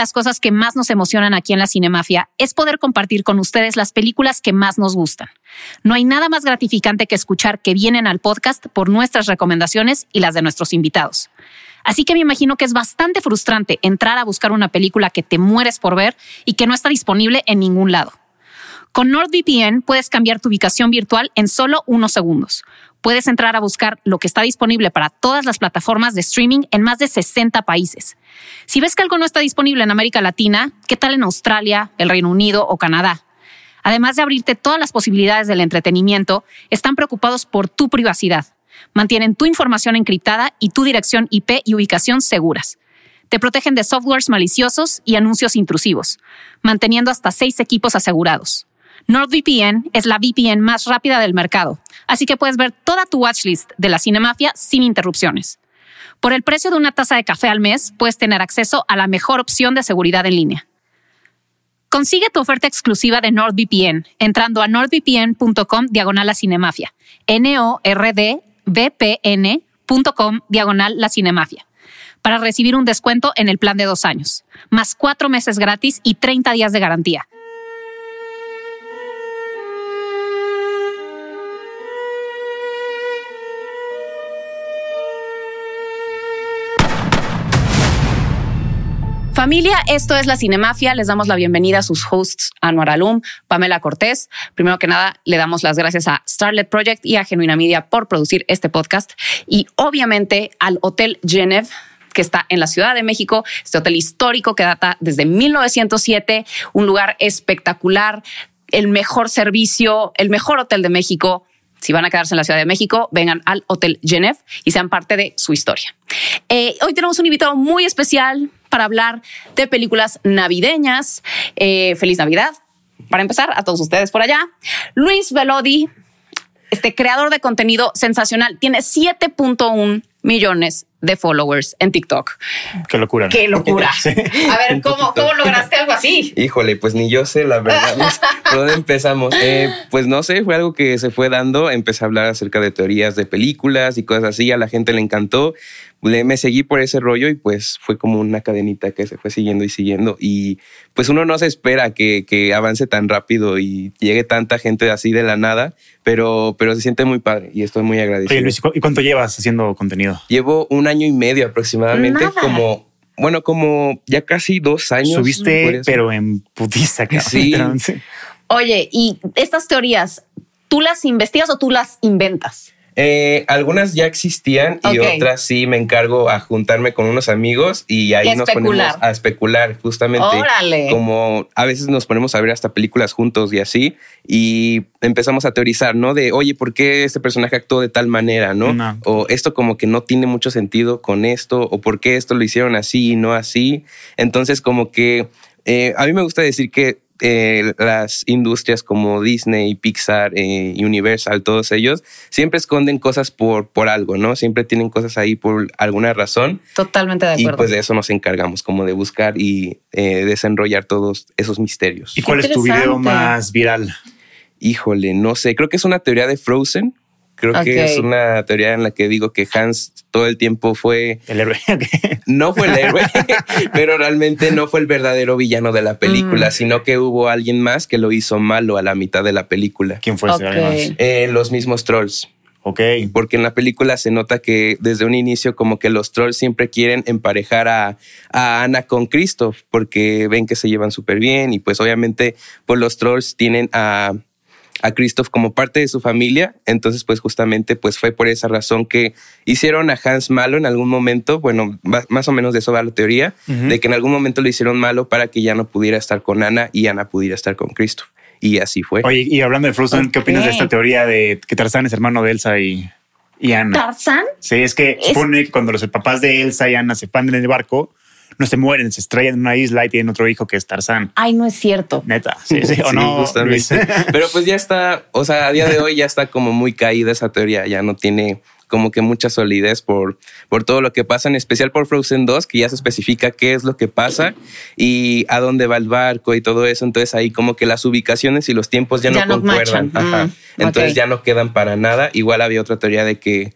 las cosas que más nos emocionan aquí en la Cinemafia es poder compartir con ustedes las películas que más nos gustan. No hay nada más gratificante que escuchar que vienen al podcast por nuestras recomendaciones y las de nuestros invitados. Así que me imagino que es bastante frustrante entrar a buscar una película que te mueres por ver y que no está disponible en ningún lado. Con NordVPN puedes cambiar tu ubicación virtual en solo unos segundos. Puedes entrar a buscar lo que está disponible para todas las plataformas de streaming en más de 60 países. Si ves que algo no está disponible en América Latina, ¿qué tal en Australia, el Reino Unido o Canadá? Además de abrirte todas las posibilidades del entretenimiento, están preocupados por tu privacidad. Mantienen tu información encriptada y tu dirección IP y ubicación seguras. Te protegen de softwares maliciosos y anuncios intrusivos, manteniendo hasta seis equipos asegurados. NordVPN es la VPN más rápida del mercado, así que puedes ver toda tu watchlist de la Cinemafia sin interrupciones. Por el precio de una taza de café al mes, puedes tener acceso a la mejor opción de seguridad en línea. Consigue tu oferta exclusiva de NordVPN entrando a nordvpn.com diagonal la cinemafia. N-O-R-D-V-P-N.com diagonal la cinemafia. Para recibir un descuento en el plan de dos años, más cuatro meses gratis y 30 días de garantía. Familia, esto es La Cinemafia. Les damos la bienvenida a sus hosts, Anuar Alum, Pamela Cortés. Primero que nada, le damos las gracias a Starlet Project y a Genuina Media por producir este podcast. Y obviamente al Hotel Genève que está en la Ciudad de México, este hotel histórico que data desde 1907, un lugar espectacular, el mejor servicio, el mejor hotel de México. Si van a quedarse en la Ciudad de México, vengan al Hotel Genève y sean parte de su historia. Eh, hoy tenemos un invitado muy especial, para hablar de películas navideñas. Eh, feliz Navidad. Para empezar, a todos ustedes por allá. Luis Velodi, este creador de contenido sensacional, tiene 7.1 millones de followers en TikTok. Qué locura. Qué locura. A ver, ¿cómo, ¿cómo, lograste algo así? Híjole, pues ni yo sé, la verdad. ¿Por dónde empezamos? Eh, pues no sé, fue algo que se fue dando. Empecé a hablar acerca de teorías de películas y cosas así. A la gente le encantó me seguí por ese rollo y pues fue como una cadenita que se fue siguiendo y siguiendo y pues uno no se espera que, que avance tan rápido y llegue tanta gente así de la nada, pero, pero se siente muy padre y estoy muy agradecido. ¿y cuánto llevas haciendo contenido? Llevo un año y medio aproximadamente, como bueno, como ya casi dos años. Subiste, pero en putiza. Sí. Oye, y estas teorías, ¿tú las investigas o tú las inventas? Eh, algunas ya existían y otras sí me encargo a juntarme con unos amigos y ahí nos ponemos a especular justamente como a veces nos ponemos a ver hasta películas juntos y así y empezamos a teorizar, ¿no? De, oye, ¿por qué este personaje actuó de tal manera, ¿no? O esto como que no tiene mucho sentido con esto o por qué esto lo hicieron así y no así. Entonces como que eh, a mí me gusta decir que eh, las industrias como Disney, Pixar, eh, Universal, todos ellos, siempre esconden cosas por, por algo, ¿no? Siempre tienen cosas ahí por alguna razón. Totalmente de acuerdo. Y pues de eso nos encargamos, como de buscar y eh, desenrollar todos esos misterios. ¿Y cuál es tu video más viral? Híjole, no sé, creo que es una teoría de Frozen Creo que es una teoría en la que digo que Hans todo el tiempo fue el héroe. no fue el héroe, pero realmente no fue el verdadero villano de la película, mm. sino que hubo alguien más que lo hizo malo a la mitad de la película. ¿Quién fue ese eh, los mismos trolls. Ok. Porque en la película se nota que desde un inicio como que los trolls siempre quieren emparejar a, a Ana con Christoph porque ven que se llevan súper bien y pues obviamente pues los trolls tienen a a Christoph como parte de su familia. Entonces, pues justamente pues fue por esa razón que hicieron a Hans malo en algún momento. Bueno, más o menos de eso va la teoría, de que en algún momento lo hicieron malo para que ya no pudiera estar con Ana y Ana pudiera estar con Christoph. Y así fue. Oye, y hablando de Frozen, ¿qué opinas de esta teoría de que Tarzán es hermano de Elsa y, y Ana? ¿Tarzán? Sí, es que supone que cuando los papás de Elsa y Ana se panden en el barco, no se mueren, se estrellan en una isla y tienen otro hijo que es Tarzán. Ay, no es cierto. Neta. Sí, sí, o no. Pero pues ya está, o sea, a día de hoy ya está como muy caída esa teoría, ya no tiene como que mucha solidez por, por todo lo que pasa, en especial por Frozen 2, que ya se especifica qué es lo que pasa y a dónde va el barco y todo eso. Entonces ahí como que las ubicaciones y los tiempos ya, no, concuerdan. Mm, Entonces ya no quedan para nada. Igual había otra teoría de que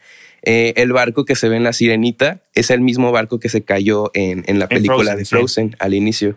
Eh, el barco que se ve en La Sirenita es el mismo barco que se cayó en, la película de Frozen al inicio.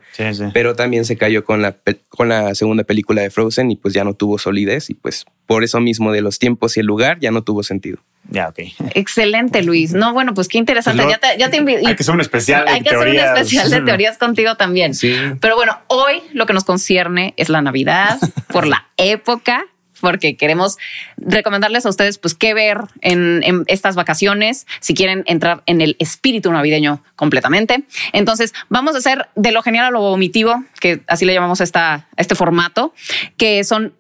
Pero también se cayó con la, con la segunda película de Frozen y pues ya no tuvo solidez y pues por eso mismo de los tiempos y el lugar ya no tuvo sentido. Ya, ok. Excelente, Luis. No, bueno, pues qué interesante. Pues ya te, Hay que hacer un especial. Hay que hacer un especial de teorías contigo también. Sí. Pero bueno, hoy lo que nos concierne es la Navidad por la época porque queremos recomendarles a ustedes pues qué ver en, estas vacaciones si quieren entrar en el espíritu navideño completamente. Entonces vamos a hacer de lo genial a lo vomitivo, que así le llamamos esta, este formato, que son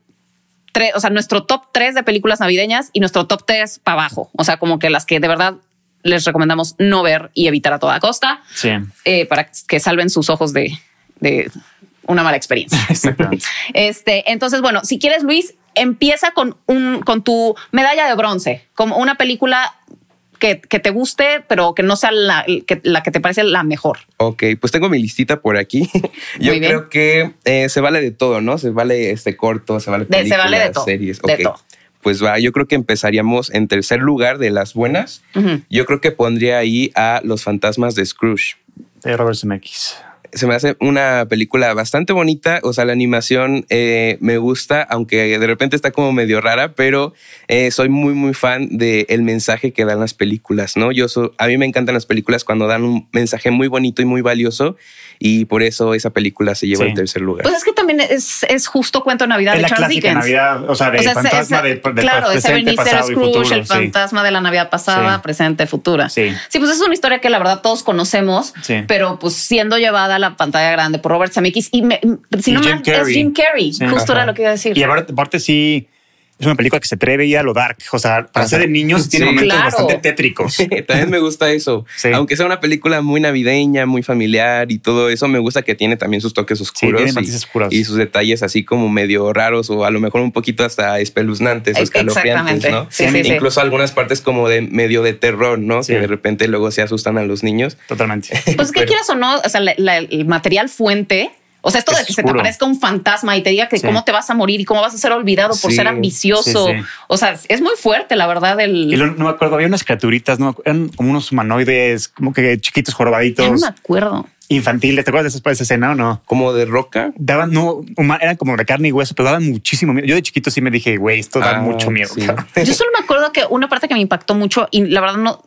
o sea, nuestro top 3 de películas navideñas y nuestro top 3 para abajo. O sea, como que las que de verdad les recomendamos no ver y evitar a toda costa. Sí. Eh, para que salven sus ojos de, de una mala experiencia. este, entonces, bueno, si quieres, Luis, empieza con un con tu medalla de bronce, como una película que, te guste, pero que no sea la que, la que te parece la mejor. Ok, pues tengo mi listita por aquí. Yo creo que eh, se vale de todo, ¿no? Se vale este corto, se vale películas, se vale de todo, series. De todo. Pues va, yo creo que empezaríamos en tercer lugar de las buenas. Yo creo que pondría ahí a Los fantasmas de Scrooge. De Robert Zemeckis se me hace una película bastante bonita. O sea, la animación eh, me gusta, aunque de repente está como medio rara, pero eh, soy muy, muy fan del mensaje que dan las películas, ¿no? Yo a mí me encantan las películas cuando dan un mensaje muy bonito y muy valioso y por eso esa película se lleva al tercer lugar. Pues es que también es, es justo cuento de Navidad es de la Charles Dickens. Navidad, o sea, de fantasma de, Claro, ese Ebenezer Scrooge, el fantasma de la Navidad pasada, presente, futura. Sí. sí, pues es una historia que la verdad todos conocemos, pero pues siendo llevada a la pantalla grande por Robert Zemeckis y, si no mal, es Jim Carrey, justo era lo que iba a decir. Y aparte sí es una película que se atreve a ir a lo dark. O sea, para ser de niños tiene momentos bastante tétricos. también me gusta eso. Aunque sea una película muy navideña, muy familiar y todo eso, me gusta que tiene también sus toques oscuros, y, y, sus detalles así como medio raros o a lo mejor un poquito hasta espeluznantes o escalofriantes, ¿no? Incluso algunas partes como de medio de terror, ¿no? Que de repente luego se asustan a los niños. Totalmente. Pues que quieras o no, o sea, el material fuente o sea, esto de que se te aparezca un fantasma y te diga que cómo te vas a morir y cómo vas a ser olvidado por ser ambicioso. o sea, es muy fuerte, la verdad. El... no me acuerdo, había unas criaturitas, ¿no? eran como unos humanoides, como que chiquitos jorobaditos. no me acuerdo. Infantiles, ¿te acuerdas de esa, esa escena o no? Como de roca. Daban, no, eran como de carne y hueso, pero daban muchísimo miedo. Yo de chiquito sí me dije, güey, esto da ah, mucho miedo. Yo solo me acuerdo que una parte que me impactó mucho y la verdad no,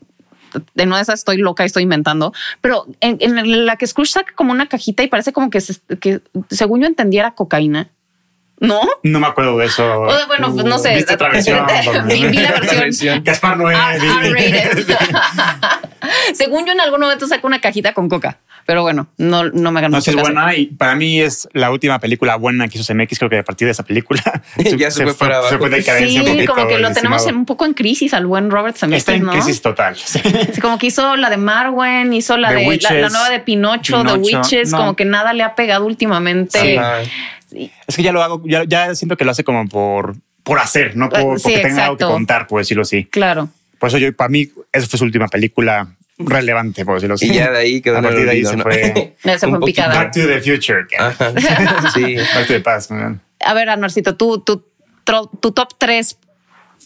de no esas estoy loca, estoy inventando, pero en, la que Scrooge saca como una cajita y parece como que, que según yo entendiera cocaína. ¿No? No me acuerdo de eso. bueno, pues no sé. ¿Viste otra versión? vi, la versión. Gaspar Noé. Según yo en algún momento saco una cajita con coca. Pero bueno, no, no me ganó. No, es buena y para mí es la última película buena que hizo CMX. Creo que a partir de esa película ya se, fue para abajo. sí, como que lo tenemos un poco en crisis al buen Robert Zemeckis. Está en crisis total. Sí. como que hizo la de Marwen, hizo la de la, nueva de Pinocho, de Witches, como que nada le ha pegado últimamente. Es que ya lo hago, ya, ya, siento que lo hace como por, por hacer, no por, porque tenga algo que contar, por decirlo así. Claro. Por eso yo, para mí, esa fue su última película relevante, por decirlo así. Y ya de ahí quedó A partir de ahí se fue. se fue picada. Back to the future. sí. Back to the past. A ver, Anuarcito, tú, tu, tu top 3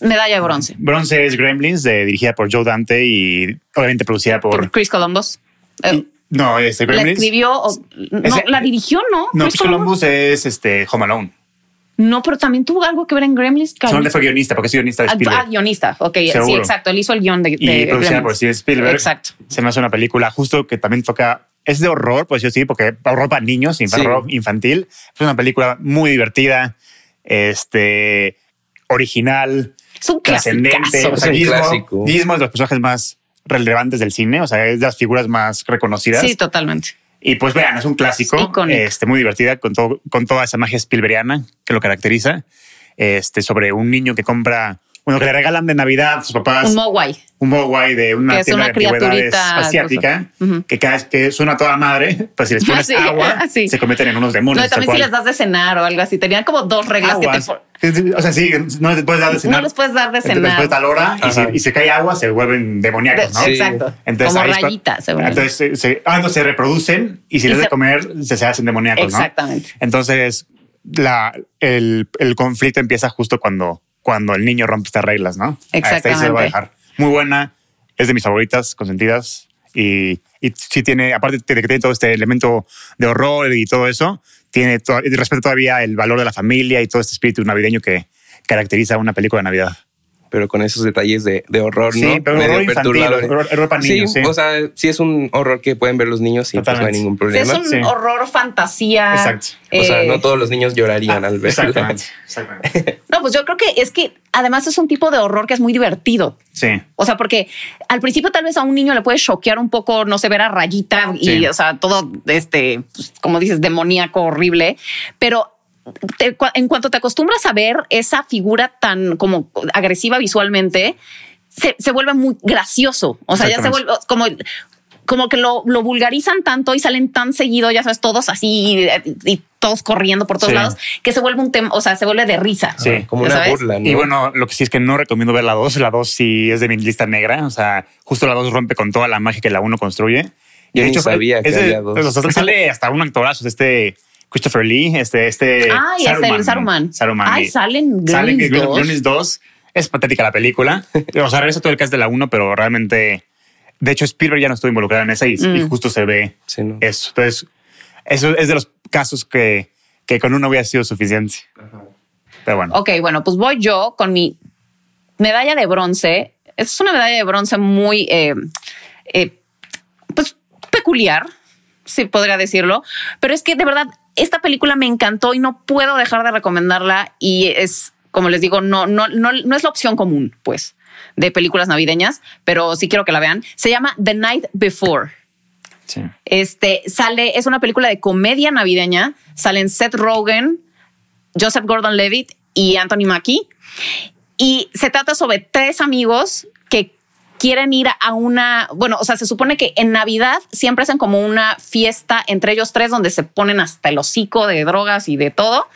medalla de bronce. Bronce es Gremlins, de, dirigida por Joe Dante y obviamente producida por, Chris Columbus. Eh, no, este Gremlins. La escribió, no, la dirigió, ¿no? No, Chris Columbus es este Home Alone. No, pero también tuvo algo que ver en Gremlins. Solo fue guionista, porque es guionista de ah, Spielberg. Ah, guionista. Ok, sí, exacto. Él hizo el guion de, de y producida por Steven Spielberg. Exacto. Se me hace una película justo que también toca. Es de horror, pues yo sí, porque horror para niños, horror infantil. Es una película muy divertida, este, original, es un trascendente. O sea, Gizmo, Gizmo es de los personajes más relevantes del cine, o sea, es de las figuras más reconocidas. Sí, totalmente. Y pues vean, es un clásico, este, muy divertida con, todo, con toda esa magia Spielbergiana que lo caracteriza, este, sobre un niño que compra, bueno, que le regalan de Navidad a sus papás. Un Mogwai. Un Mogwai de una que tienda es una de asiática, que cada vez que suena toda madre, pues si les pones agua, se convierten en unos demonios. No, también si les das de cenar o algo así. Tenían como dos reglas que te... O sea, sí, no les puedes dar de cenar. No les puedes dar de cenar. Después de tal hora y si, y se, cae agua, se vuelven demoníacos, ¿no? Exacto. Entonces, como rayitas. Entonces, se, ah, no, se reproducen y si les de comer, se, se hacen demoníacos, Exactamente. Entonces, la, el, el conflicto empieza justo cuando, cuando el niño rompe estas reglas, ¿no? Exactamente. Ahí se va a dejar. Muy buena es de mis favoritas, consentidas. Y, y sí tiene, aparte de que tiene todo este elemento de horror y todo eso, tiene todo, respeta todavía el valor de la familia y todo este espíritu navideño que caracteriza una película de Navidad pero con esos detalles de, de horror, sí, ¿no? Pero horror infantil, horror, para niños, sí, o sea, sí es un horror que pueden ver los niños y pues no hay ningún problema. es un horror fantasía. Exacto. o sea, no todos los niños llorarían al verlo. Exactamente. exactamente. no, pues yo creo que es que además es un tipo de horror que es muy divertido. Sí. O sea, porque al principio tal vez a un niño le puede choquear un poco, no sé, ver a rayita y, o sea, todo este, pues, como dices, demoníaco, horrible, pero en cuanto te acostumbras a ver esa figura tan como agresiva visualmente, se, vuelve muy gracioso. O sea, ya se vuelve como, como que lo, vulgarizan tanto y salen tan seguido, ya sabes, todos así y, todos corriendo por todos lados, que se vuelve un tema, o sea, se vuelve de risa. Sí, como una burla. Y bueno, lo que sí es que no recomiendo ver la 2. La 2 sí es de mi lista negra. O sea, justo la 2 rompe con toda la magia que la 1 construye. Y de hecho, sabía que había dos. sale hasta un actorazo de este Christopher Lee, este, este. Ay, Saruman, el Saruman. Saruman. Ay, salen Gremlins 2. Gremlins 2. Es patética la película. o sea, regresa todo el cast de la 1, pero realmente. De hecho, Spielberg ya no estuvo involucrado en esa y, mm. justo se ve eso. Entonces, eso es de los casos que, que con uno hubiera sido suficiente. Pero bueno. Ok, bueno, pues voy yo con mi medalla de bronce. Es una medalla de bronce muy, eh, eh, pues, peculiar, si podría decirlo. Pero es que de verdad esta película me encantó y no puedo dejar de recomendarla y es, como les digo, no, no, no, no es la opción común, pues, de películas navideñas, pero sí quiero que la vean. Se llama The Night Before. Sí. Este sale, es una película de comedia navideña. Salen Seth Rogen, Joseph Gordon-Levitt y Anthony Mackie. Y se trata sobre tres amigos quieren ir a una, bueno, o sea, se supone que en Navidad siempre hacen como una fiesta entre ellos tres donde se ponen hasta el hocico de drogas y de todo.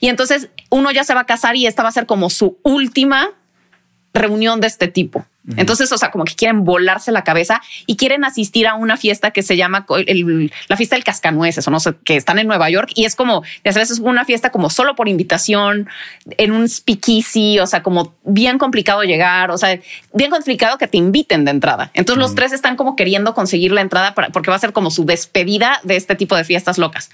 Y entonces uno ya se va a casar y esta va a ser como su última reunión de este tipo. Entonces, o sea, como que quieren volarse la cabeza y quieren asistir a una fiesta que se llama la fiesta del cascanueces o no sé, que están en Nueva York y es como, ya sabes, es una fiesta como solo por invitación, en un speakeasy, o sea, como bien complicado llegar, o sea, bien complicado que te inviten de entrada. Entonces, los tres están como queriendo conseguir la entrada para, porque va a ser como su despedida de este tipo de fiestas locas.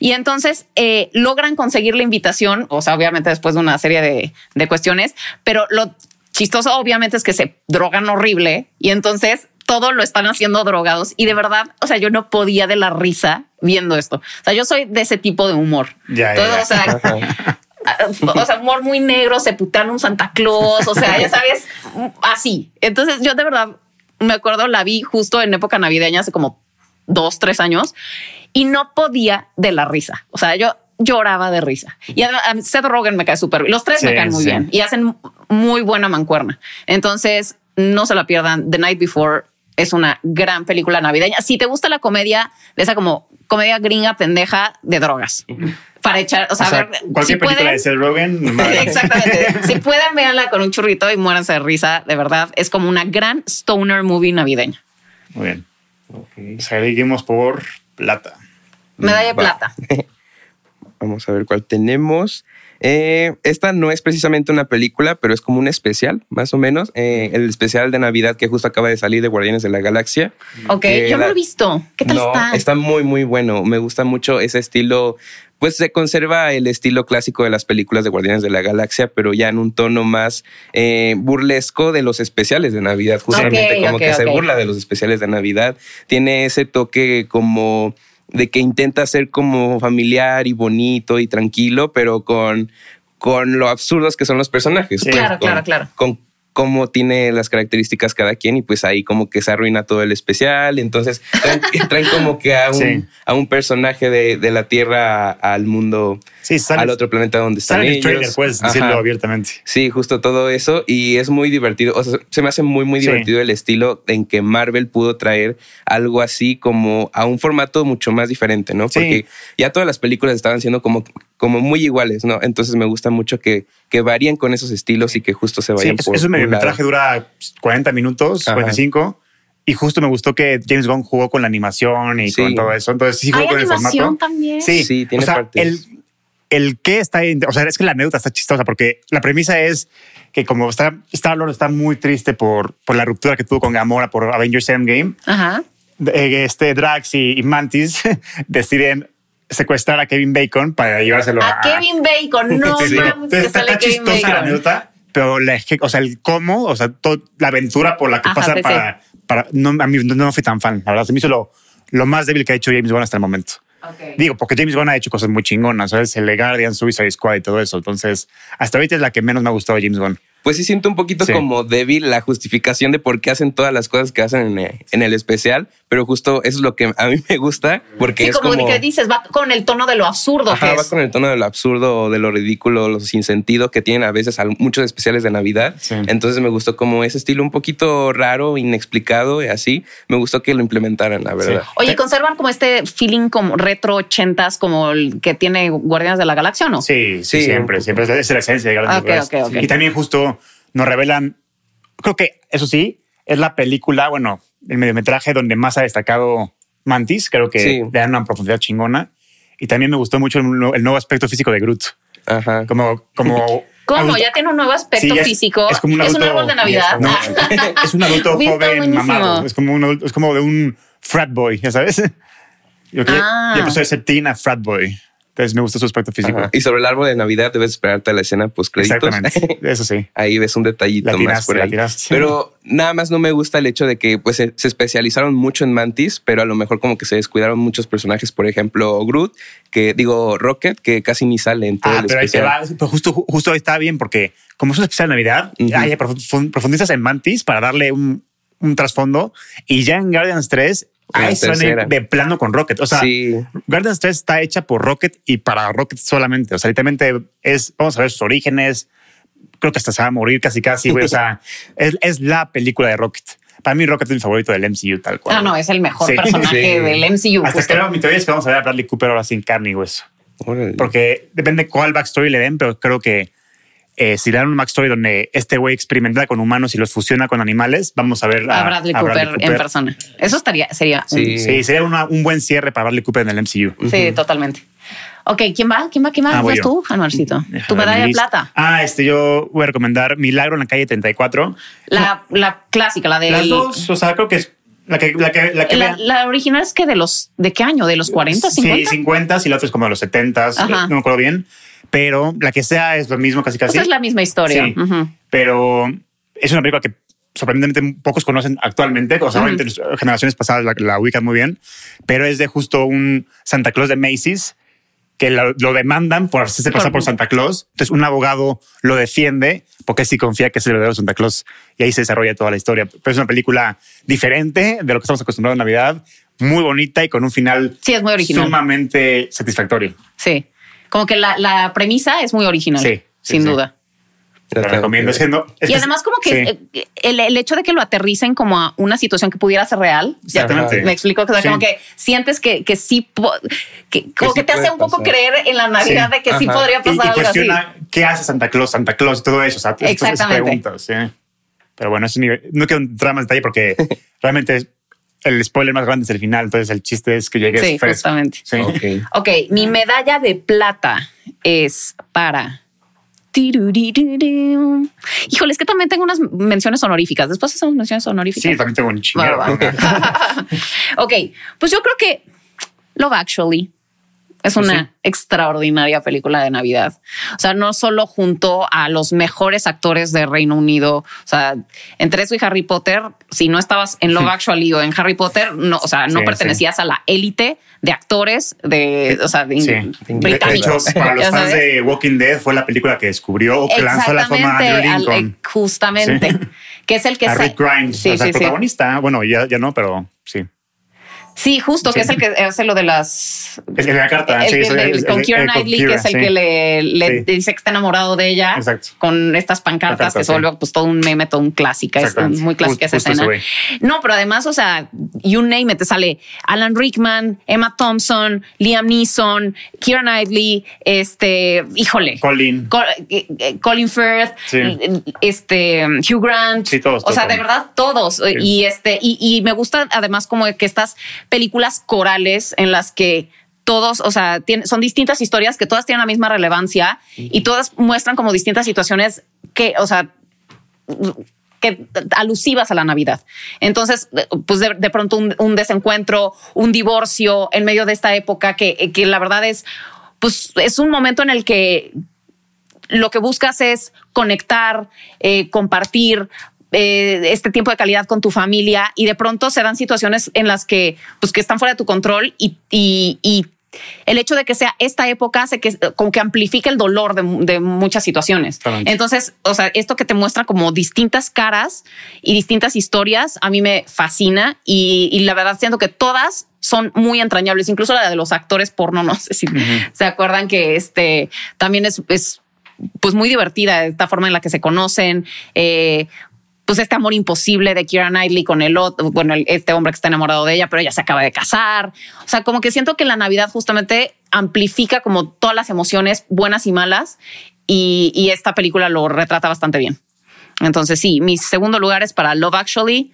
Y entonces eh, logran conseguir la invitación, o sea, obviamente después de una serie de, de cuestiones, pero lo chistoso obviamente es que se drogan horrible y entonces todo lo están haciendo drogados y de verdad, o sea, yo no podía de la risa viendo esto. O sea, yo soy de ese tipo de humor. Ya, O, sea, o sea, humor muy negro, se putan un Santa Claus, o sea, ya sabes, así. Entonces yo de verdad me acuerdo, la vi justo en época navideña hace como dos, tres años y no podía de la risa. O sea, yo lloraba de risa. Y a, Seth Rogen me cae súper bien. Los tres me caen muy bien y hacen muy buena mancuerna. Entonces, no se la pierdan. The Night Before es una gran película navideña. Si te gusta la comedia, de esa como comedia gringa pendeja de drogas. Para echar, o sea, cualquier película de Seth Rogen. Exactamente. si pueden verla con un churrito y muéranse de risa, de verdad, es como una gran stoner movie navideña. Muy bien. Okay. Seguimos por plata. Medalla de plata. Vamos a ver cuál tenemos. Eh, esta no es precisamente una película, pero es como un especial, más o menos. Eh, el especial de Navidad que justo acaba de salir de Guardianes de la Galaxia. Ok, yo no lo he visto. ¿Qué tal está? Está muy, muy bueno. Me gusta mucho ese estilo. Pues se conserva el estilo clásico de las películas de Guardianes de la Galaxia, pero ya en un tono más eh, burlesco de los especiales de Navidad. Justamente como que se burla de los especiales de Navidad. Tiene ese toque como de que intenta ser como familiar y bonito y tranquilo, pero con, con lo absurdos que son los personajes. claro, claro, claro. Con cómo tiene las características cada quien y pues ahí como que se arruina todo el especial. Entonces traen, como que a un, a un personaje de, de la Tierra al mundo, al otro planeta donde están ellos. el trailer, puedes decirlo abiertamente. Sí, justo todo eso y es muy divertido. O sea, se me hace muy, muy divertido el estilo en que Marvel pudo traer algo así como a un formato mucho más diferente, ¿no? Porque ya todas las películas estaban siendo como, como muy iguales, ¿no? Entonces me gusta mucho que, que varíen con esos estilos y que justo se vayan por el metraje dura 40 minutos, 45. Y justo me gustó que James Gunn jugó con la animación y con todo eso. Entonces sí jugó con el formato. También. Sí, sí tiene parte. el qué está, o sea, es que la anécdota está chistosa porque la premisa es que como está, Star Lord está muy triste por, por la ruptura que tuvo con Gamora por Avengers Endgame, Ajá. Eh, este Drax y, Mantis deciden secuestrar a Kevin Bacon para llevárselo a, a Kevin Bacon. No, sí. está, está chistosa la anécdota, pero la, o sea, el cómo, o sea, la aventura por la que pasa para, para no, a mí no, fui tan fan. La verdad, se me hizo lo, lo más débil que ha hecho James Gunn hasta el momento. Digo, porque James Gunn ha hecho cosas muy chingonas, ¿sabes? El Guardian, Suicide Squad y todo eso. Entonces, hasta ahorita es la que menos me ha gustado James Gunn pues sí siento un poquito como débil la justificación de por qué hacen todas las cosas que hacen en, el especial, pero justo eso es lo que a mí me gusta porque es como, que dices, va con el tono de lo absurdo. Ajá, va con el tono de lo absurdo, de lo ridículo, lo sin sentido que tienen a veces muchos especiales de Navidad. Entonces me gustó como ese estilo un poquito raro, inexplicado y así. Me gustó que lo implementaran, la verdad. Oye, conservan como este feeling como retro ochentas como el que tiene Guardianes de la Galaxia, ¿no? Sí, sí, siempre, siempre es la esencia de Guardianes Y también justo nos revelan, creo que eso sí, es la película, bueno, el mediometraje donde más ha destacado Mantis, creo que le dan una profundidad chingona. Y también me gustó mucho el, nuevo aspecto físico de Groot. Ajá. Como, como ¿Cómo? ¿Ya tiene un nuevo aspecto físico? Es, como un, adulto, un árbol de Navidad. es un adulto joven, mamado. Es como, un, es como de un frat boy, ya sabes. Yo, ah. yo empecé a ser teen a frat boy. Entonces me gusta su aspecto físico. Y sobre el árbol de Navidad debes esperarte a la escena post créditos. Exactamente. Eso sí. ahí ves un detallito más por ahí. Pero nada más no me gusta el hecho de que pues se, especializaron mucho en Mantis, pero a lo mejor como que se descuidaron muchos personajes, por ejemplo, Groot, que digo Rocket, que casi ni sale en todo ah, pero Ahí se va, pues justo, justo ahí está bien porque como es un especial de Navidad, hay profundizas en Mantis para darle un, un trasfondo y ya en Guardians 3 Ahí están de plano con Rocket. O sea, Guardians 3 está hecha por Rocket y para Rocket solamente. O sea, literalmente es, vamos a ver sus orígenes. Creo que hasta se va a morir casi, casi, O sea, es, la película de Rocket. Para mí, Rocket es mi favorito del MCU, tal cual. Ah, no, es el mejor personaje del MCU. Hasta creo, mi teoría es que vamos a ver a Bradley Cooper ahora sin carne y hueso. Porque depende cuál backstory le den, pero creo que eh, si dan un backstory donde este güey experimenta con humanos y los fusiona con animales, vamos a ver a, Bradley, Cooper en persona. Eso estaría, sería. Sí, sí sería un buen cierre para Bradley Cooper en el MCU. Sí, totalmente. Ok, ¿quién va? ¿Quién va? ¿Quién va? Ah, ¿Vas tú, Anuarcito? Tu medalla de plata. Ah, este, yo voy a recomendar Milagro en la calle 34. La, la clásica, la de. Las dos, o sea, creo que es la que, la que, la, que la, original es que de los, ¿de qué año? ¿De los 40, 50? Sí, 50 y la otra es como de los 70, no me acuerdo bien pero la que sea es lo mismo casi casi. es la misma historia. Pero es una película que sorprendentemente pocos conocen actualmente, o sea, generaciones pasadas la, la, ubican muy bien, pero es de justo un Santa Claus de Macy's que lo, demandan por hacerse pasar por Santa Claus. Entonces un abogado lo defiende porque sí confía que es el verdadero Santa Claus y ahí se desarrolla toda la historia. Pero es una película diferente de lo que estamos acostumbrados en Navidad, muy bonita y con un final sí, es muy original. sumamente satisfactorio. Sí. Como que la, la premisa es muy original. Sí. Sin duda. Te recomiendo. y además como que el, el, hecho de que lo aterricen como a una situación que pudiera ser real, me explico, que como que sientes que, que sí, que, como que, te hace un poco creer en la Navidad de que sí podría pasar y, y cuestiona qué hace Santa Claus, Santa Claus, todo eso, o sea, Exactamente. preguntas. Pero bueno, no quiero entrar más en detalle porque realmente el spoiler más grande es el final, entonces el chiste es que llegues sí, Justamente. Sí, okay. ok. Mi medalla de plata es para. Híjole, es que también tengo unas menciones honoríficas. Después hacemos menciones honoríficas. Sí, también tengo un chingo. ok, pues yo creo que Love Actually es pues una extraordinaria película de Navidad. O sea, no solo junto a los mejores actores de Reino Unido, o sea, entre eso y Harry Potter, si no estabas en Love Actually o en Harry Potter, no, o sea, no pertenecías a la élite de actores de, o sea, de, británicos. De hecho, para los fans de Walking Dead fue la película que descubrió o que lanzó la fama a Andrew Lincoln. justamente, que es el que... A Rick Grimes, o sea, el protagonista. Bueno, ya, ya no, pero sí. Sí, justo, que es el que hace lo de las. Es que la carta. con Kieran Knightley, que es el que le, dice que está enamorado de ella. Con estas pancartas que se vuelve pues todo un meme, todo un clásico. Es muy clásica esa escena. No, pero además, o sea, you name it, te sale Alan Rickman, Emma Thompson, Liam Neeson, Kieran Knightley, este, híjole. Colin. Eh, eh, Colin Firth, este, Hugh Grant. Sí, todos. O sea, de verdad, todos. Y este, y, y me gusta además como que estas películas corales en las que todos, o sea, son distintas historias que todas tienen la misma relevancia y todas muestran como distintas situaciones que, o sea, que alusivas a la Navidad. Entonces, pues de, pronto un, desencuentro, un divorcio en medio de esta época que, que la verdad es, pues es un momento en el que lo que buscas es conectar, eh, compartir, eh, este tiempo de calidad con tu familia y de pronto se dan situaciones en las que, pues, que están fuera de tu control y, y, el hecho de que sea esta época hace que como que amplifica el dolor de, muchas situaciones. Entonces, o sea, esto que te muestra como distintas caras y distintas historias, a mí me fascina y, la verdad siento que todas son muy entrañables, incluso la de los actores porno, no sé si se acuerdan que este también es, es pues muy divertida esta forma en la que se conocen. Eh, pues este amor imposible de Kira Knightley con el otro, bueno, este hombre que está enamorado de ella, pero ella se acaba de casar. O sea, como que siento que la Navidad justamente amplifica como todas las emociones buenas y malas y, esta película lo retrata bastante bien. Entonces sí, mi segundo lugar es para Love Actually.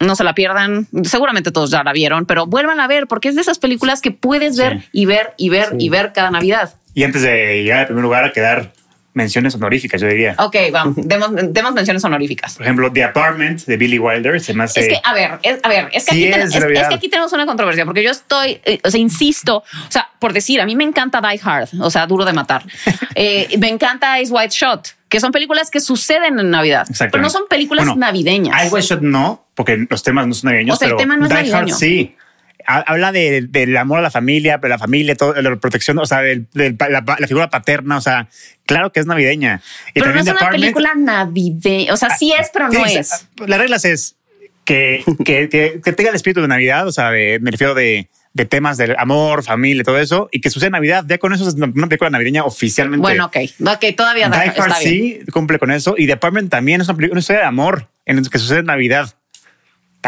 No se la pierdan. Seguramente todos ya la vieron, pero vuelvan a ver porque es de esas películas que puedes ver y ver y ver y ver cada Navidad. Y antes de llegar al primer lugar a quedar menciones honoríficas, yo diría. Ok, vamos, demos, demos, menciones honoríficas. Por ejemplo, The Apartment de Billy Wilder se me hace. Es que, a ver, es, a ver, es que, aquí es, que, aquí tenemos una controversia porque yo estoy, eh, o sea, insisto, o sea, por decir, a mí me encanta Die Hard, o sea, duro de matar. Eh, me encanta Ice White Shot, que son películas que suceden en Navidad, pero no son películas navideñas. Ice White Shot no, porque los temas no son navideños. O sea, el tema no es Die navideño. Hard sí habla del amor a la familia, pero la familia, todo, la protección, o sea, la, figura paterna, o sea, claro que es navideña. pero no es una película navideña, o sea, sí es, pero no es. Las reglas es que, que, que, tenga el espíritu de Navidad, o sea, me refiero de, de temas del amor, familia, todo eso, y que sucede en Navidad. Ya con eso es una película navideña oficialmente. Bueno, ok, ok, todavía Die Hard sí cumple con eso, y The Apartment también es una, película, una historia de amor en que sucede en Navidad.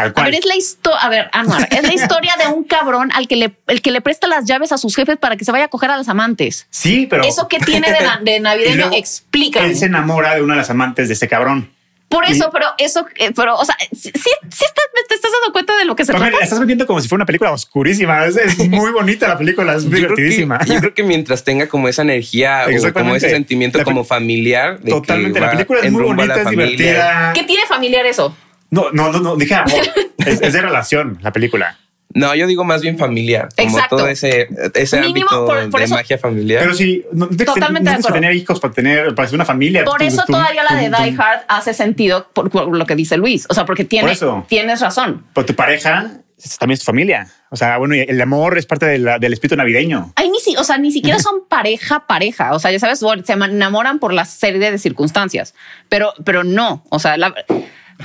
A ver, es la historia, a ver, es la historia de un cabrón al que le, el que le presta las llaves a sus jefes para que se vaya a coger a las amantes. Sí, pero. Eso que tiene de, navideño, explica. Él se enamora de una de las amantes de ese cabrón. Por eso, pero eso, eh, pero, o sea, sí, sí te estás dando cuenta de lo que se trata. estás metiendo como si fuera una película oscurísima. Es, muy bonita la película, es divertidísima. yo creo que mientras tenga como esa energía o como ese sentimiento como familiar. totalmente. la película es muy bonita, es divertida. ¿Qué tiene familiar eso? No, no, no, no dije amor. es, de relación la película. No, yo digo más bien familiar. Como Exacto. todo ese, ese ámbito de magia familiar. Pero sí, no, Totalmente no tener hijos para tener, para ser una familia. Por eso todavía la de Die Hard hace sentido por, lo que dice Luis. O sea, porque tiene, tienes razón. Pero tu pareja también es tu familia. O sea, bueno, el amor es parte del espíritu navideño. Ay, ni si, o sea, ni siquiera son pareja, pareja. O sea, ya sabes, se enamoran por la serie de circunstancias, pero, pero no. O sea, la,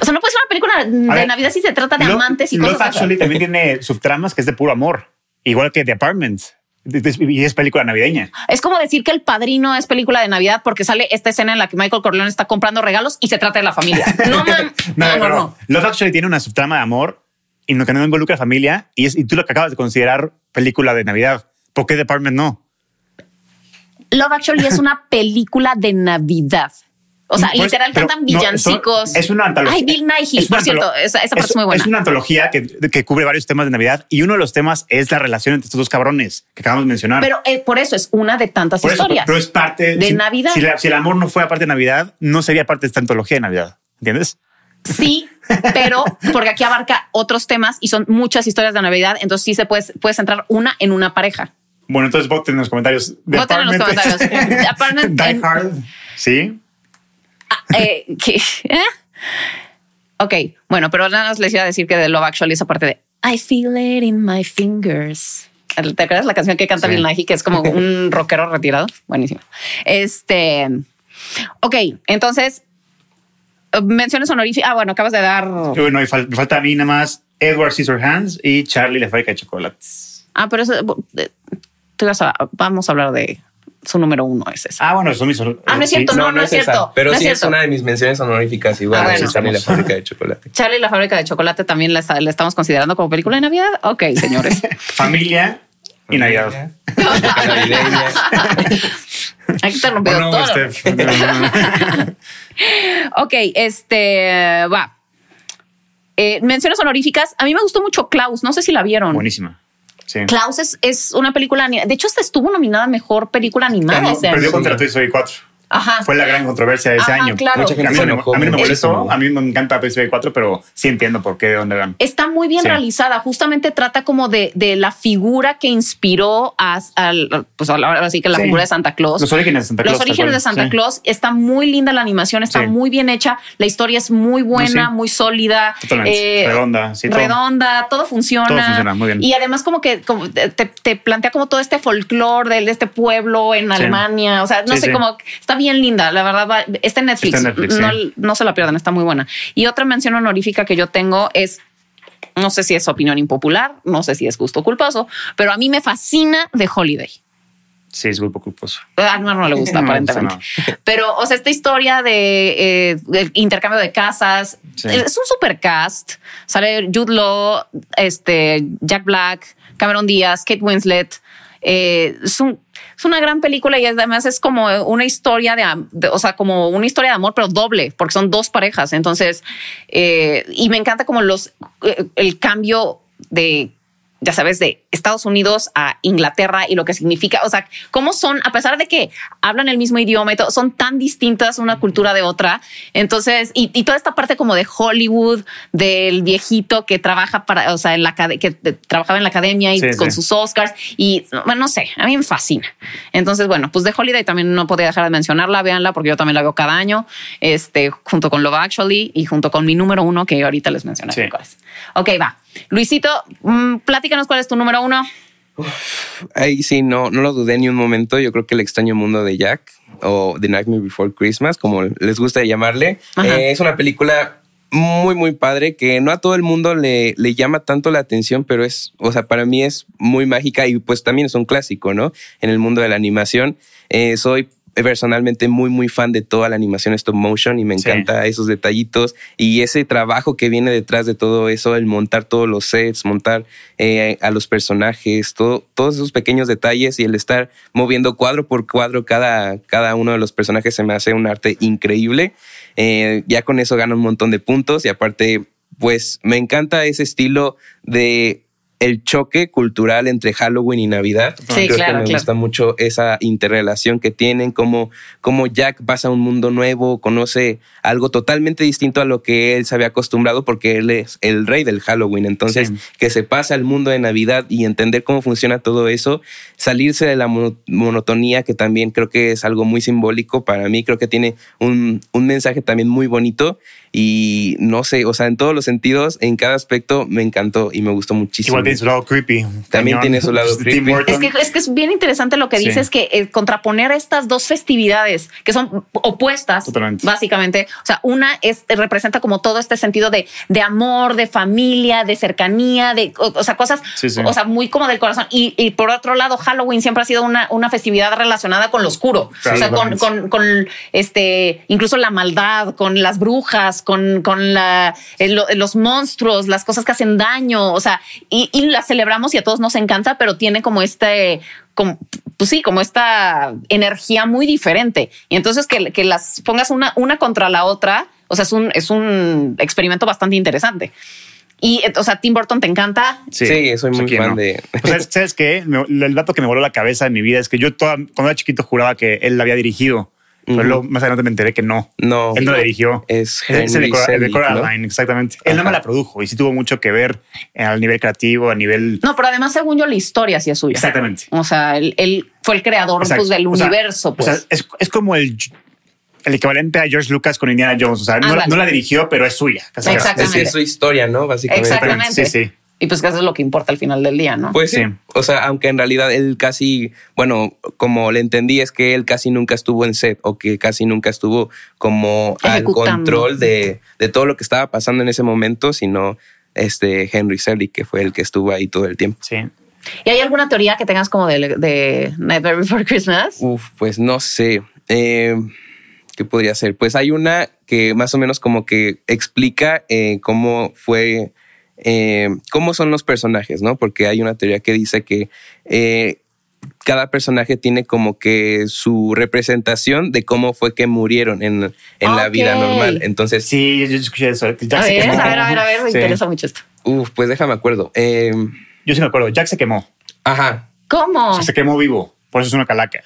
o sea, no puede ser una película de Navidad si se trata de amantes y cosas así. Actually también tiene subtramas que es de puro amor, igual que The Apartments. Y es película navideña. Es como decir que El Padrino es película de Navidad porque sale esta escena en la que Michael Corleone está comprando regalos y se trata de la familia. No, man. no, no, no, Love Actually tiene una subtrama de amor y que no involucra a familia y, es, y tú lo que acabas de considerar película de Navidad. ¿Por qué The Apartment no? Love Actually es una película de Navidad. O sea, pues, literal cantan villancicos. es una antología. Ay, Bill Nighy, por cierto, esa, parte es, muy buena. Es una antología que, que, cubre varios temas de Navidad y uno de los temas es la relación entre estos dos cabrones que acabamos de mencionar. Pero eh, por eso es una de tantas historias. pero es parte de Navidad. Si, el amor no fuera parte de Navidad, no sería parte de esta antología de Navidad. ¿Entiendes? Sí, pero porque aquí abarca otros temas y son muchas historias de Navidad, entonces sí se puede, puedes entrar una en una pareja. Bueno, entonces voten en los comentarios. Voten en los comentarios. Die Hard, sí. Eh, ¿eh? Ok, bueno, pero nada más les iba a decir que de Love Actually esa parte de I feel it in my fingers. ¿Te acuerdas la canción que canta Bill Nighy, que es como un rockero retirado? Buenísimo. Este, ok, entonces menciones honoríficas. Ah, bueno, acabas de dar. Bueno, me falta a mí nada más Edward Scissorhands y Charlie la fábrica de chocolates. Ah, pero eso, eh, vamos a hablar de su número uno es esa. Ah, bueno, son mis. Ah, no es cierto, no, no, es, cierto. Pero sí es una de mis menciones honoríficas. Igual, ah, Charlie la fábrica de chocolate. Charlie la fábrica de chocolate también la, estamos considerando como película de Navidad. Ok, señores. Familia y Navidad. Aquí te rompió no, todo. ok, este va. Eh, menciones honoríficas. A mí me gustó mucho Klaus. No sé si la vieron. Buenísima. Klaus es, una película, de hecho, esta estuvo nominada mejor película animada. perdió contra Toy Story 4. Fue la gran controversia de ese año. Claro. a, mí, no me molestó, a mí me encanta PSV 4, pero sí entiendo por qué, de dónde van. Está muy bien realizada. Justamente trata como de, de, la figura que inspiró a, pues ahora sí que la figura de Santa Claus. Los orígenes de Santa Claus. Los orígenes de Santa Claus. Está muy linda la animación, está muy bien hecha. La historia es muy buena, muy sólida. Eh, redonda. redonda, todo funciona. Todo funciona muy bien. Y además como que te, plantea como todo este folclore de, este pueblo en Alemania. O sea, no sé, cómo está bien linda, la verdad. Está en Netflix. no, se la pierdan, está muy buena. Y otra mención honorífica que yo tengo es no sé si es opinión impopular, no sé si es gusto culposo, pero a mí me fascina The Holiday. Sí, es gusto culposo. A no, no le gusta, aparentemente. Pero, o sea, esta historia de, eh, intercambio de casas es un super cast. Sale Jude Law, este, Jack Black, Cameron Díaz, Kate Winslet. Eh, es un es una gran película y además es como una historia de, o sea, como una historia de amor, pero doble, porque son dos parejas. Entonces, eh, y me encanta como los, eh, el cambio de ya sabes, de Estados Unidos a Inglaterra y lo que significa, o sea, cómo son, a pesar de que hablan el mismo idioma y todo, son tan distintas una cultura de otra. Entonces, y, toda esta parte como de Hollywood, del viejito que trabaja para, o sea, en la que trabajaba en la academia y con sus Oscars y bueno, no sé, a mí me fascina. Entonces, bueno, pues de Holiday también no podía dejar de mencionarla, véanla porque yo también la veo cada año, este, junto con Love Actually y junto con mi número uno que ahorita les mencioné. Ok, va. Luisito, mm, platícanos cuál es tu número uno. ahí sí, no, no lo dudé ni un momento. Yo creo que el extraño mundo de Jack o The Nightmare Before Christmas, como les gusta llamarle, eh, es una película muy, muy padre que no a todo el mundo le, le llama tanto la atención, pero es, o sea, para mí es muy mágica y pues también es un clásico, ¿no? En el mundo de la animación. Eh, soy personalmente muy, muy fan de toda la animación stop motion y me encanta esos detallitos y ese trabajo que viene detrás de todo eso, el montar todos los sets, montar eh, a los personajes, todo, todos esos pequeños detalles y el estar moviendo cuadro por cuadro cada, cada uno de los personajes se me hace un arte increíble. Eh, ya con eso gano un montón de puntos y aparte, pues me encanta ese estilo de el choque cultural entre Halloween y Navidad. Sí, Creo claro, que me gusta mucho esa interrelación que tienen, como, como Jack pasa a un mundo nuevo, conoce algo totalmente distinto a lo que él se había acostumbrado porque él es el rey del Halloween. Entonces, que se pasa al mundo de Navidad y entender cómo funciona todo eso, salirse de la monotonía, que también creo que es algo muy simbólico para mí, creo que tiene un, un mensaje también muy bonito y no sé, o sea, en todos los sentidos, en cada aspecto me encantó y me gustó muchísimo. Igual tiene su lado creepy. También tiene su lado creepy. Es que, es que es bien interesante lo que dices, que eh, contraponer estas dos festividades que son opuestas, básicamente. O sea, una es representa como todo este sentido de, de amor, de familia, de cercanía, de, o, sea, cosas, o sea, muy como del corazón. Y, y, por otro lado, Halloween siempre ha sido una, una festividad relacionada con lo oscuro. o sea, con, con, con, este, incluso la maldad, con las brujas, con, con la, eh, los monstruos, las cosas que hacen daño, o sea, y, y las celebramos y a todos nos encanta, pero tiene como este, como, pues sí, como esta energía muy diferente. Y entonces que, que las pongas una, una contra la otra, o sea, es un, es un experimento bastante interesante. Y, o sea, Tim Burton te encanta. Sí, soy muy fan de. Pues, ¿sabes qué? El dato que me voló la cabeza en mi vida es que yo toda, cuando era chiquito juraba que él la había dirigido. Pero luego más adelante me enteré que no. No. Él no la dirigió. Es el de Coraline, exactamente. Él no me la produjo y sí tuvo mucho que ver al nivel creativo, a nivel. No, pero además, según yo, la historia sí es suya. Exactamente. O sea, él, fue el creador pues, del universo. Pues. O sea, es, es como el el equivalente a George Lucas con Indiana Jones. O sea, no, no, la dirigió, pero es suya. Exactamente. Es, su historia, ¿no? Básicamente. Exactamente. Sí, sí. Y pues que eso es lo que importa al final del día, ¿no? Pues sí. O sea, aunque en realidad él casi, bueno, como le entendí es que él casi nunca estuvo en set o que casi nunca estuvo como al control de, de, todo lo que estaba pasando en ese momento, sino este Henry Selick, que fue el que estuvo ahí todo el tiempo. Sí. ¿Y hay alguna teoría que tengas como de, de Nightmare Before Christmas? Uf, pues no sé. Eh, ¿Qué podría ser? Pues hay una que más o menos como que explica eh, cómo fue eh, cómo son los personajes, ¿no? Porque hay una teoría que dice que eh, cada personaje tiene como que su representación de cómo fue que murieron en, en la vida normal. Entonces. Sí, yo escuché eso. a, ver, a ver, a ver, a ver, me interesa mucho esto. Uf, pues déjame acuerdo. Eh, yo sí me acuerdo. Jack se quemó. Ajá. ¿Cómo? se quemó vivo. Por eso es una calaca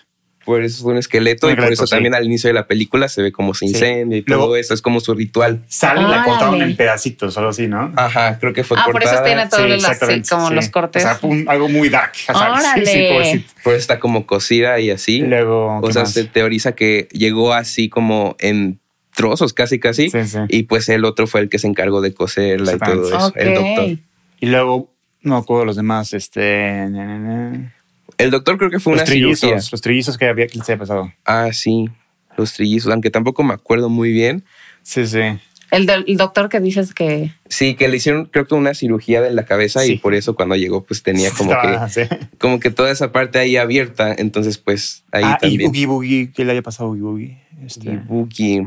por eso es un esqueleto y por eso también al inicio de la película se ve como se incendia y todo eso, es como su ritual. Sale y la cortaron en pedacitos, algo así, ¿no? Ajá, creo que fue ah, por eso tiene todos los, como los cortes. O sea, fue algo muy dark. Órale. por eso está como cocida y así. Luego, o sea, se teoriza que llegó así como en trozos casi casi y pues el otro fue el que se encargó de coserla y todo eso, el doctor. Y luego, no acuerdo los demás, este... El doctor creo que fue los una trillizos, cirugía. Los trillizos que había que se había pasado. Ah, sí. Los trillizos, aunque tampoco me acuerdo muy bien. Sí, sí. El, del, doctor que dices que... Sí, que le hicieron creo que una cirugía de la cabeza y por eso cuando llegó pues tenía como que como que toda esa parte ahí abierta. Entonces pues ahí ah, también. y Boogie Boogie, ¿qué le haya pasado a Boogie Boogie? Este... Boogie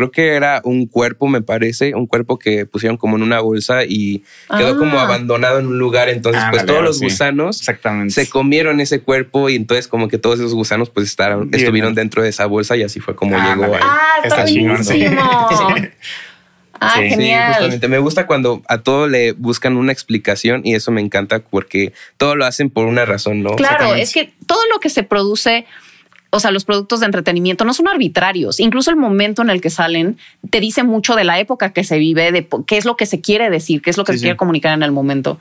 creo que era un cuerpo, me parece, un cuerpo que pusieron como en una bolsa y quedó como ah. abandonado en un lugar. Entonces, pues todos los gusanos se comieron ese cuerpo y entonces como que todos esos gusanos pues estaron, estuvieron dentro de esa bolsa y así fue como llegó a Ah, está chingón. Ah, genial. justamente. Me gusta cuando a todo le buscan una explicación y eso me encanta porque todo lo hacen por una razón, ¿no? Claro, es que todo lo que se produce o sea, los productos de entretenimiento no son arbitrarios. Incluso el momento en el que salen te dice mucho de la época que se vive, de qué es lo que se quiere decir, qué es lo que se quiere comunicar en el momento.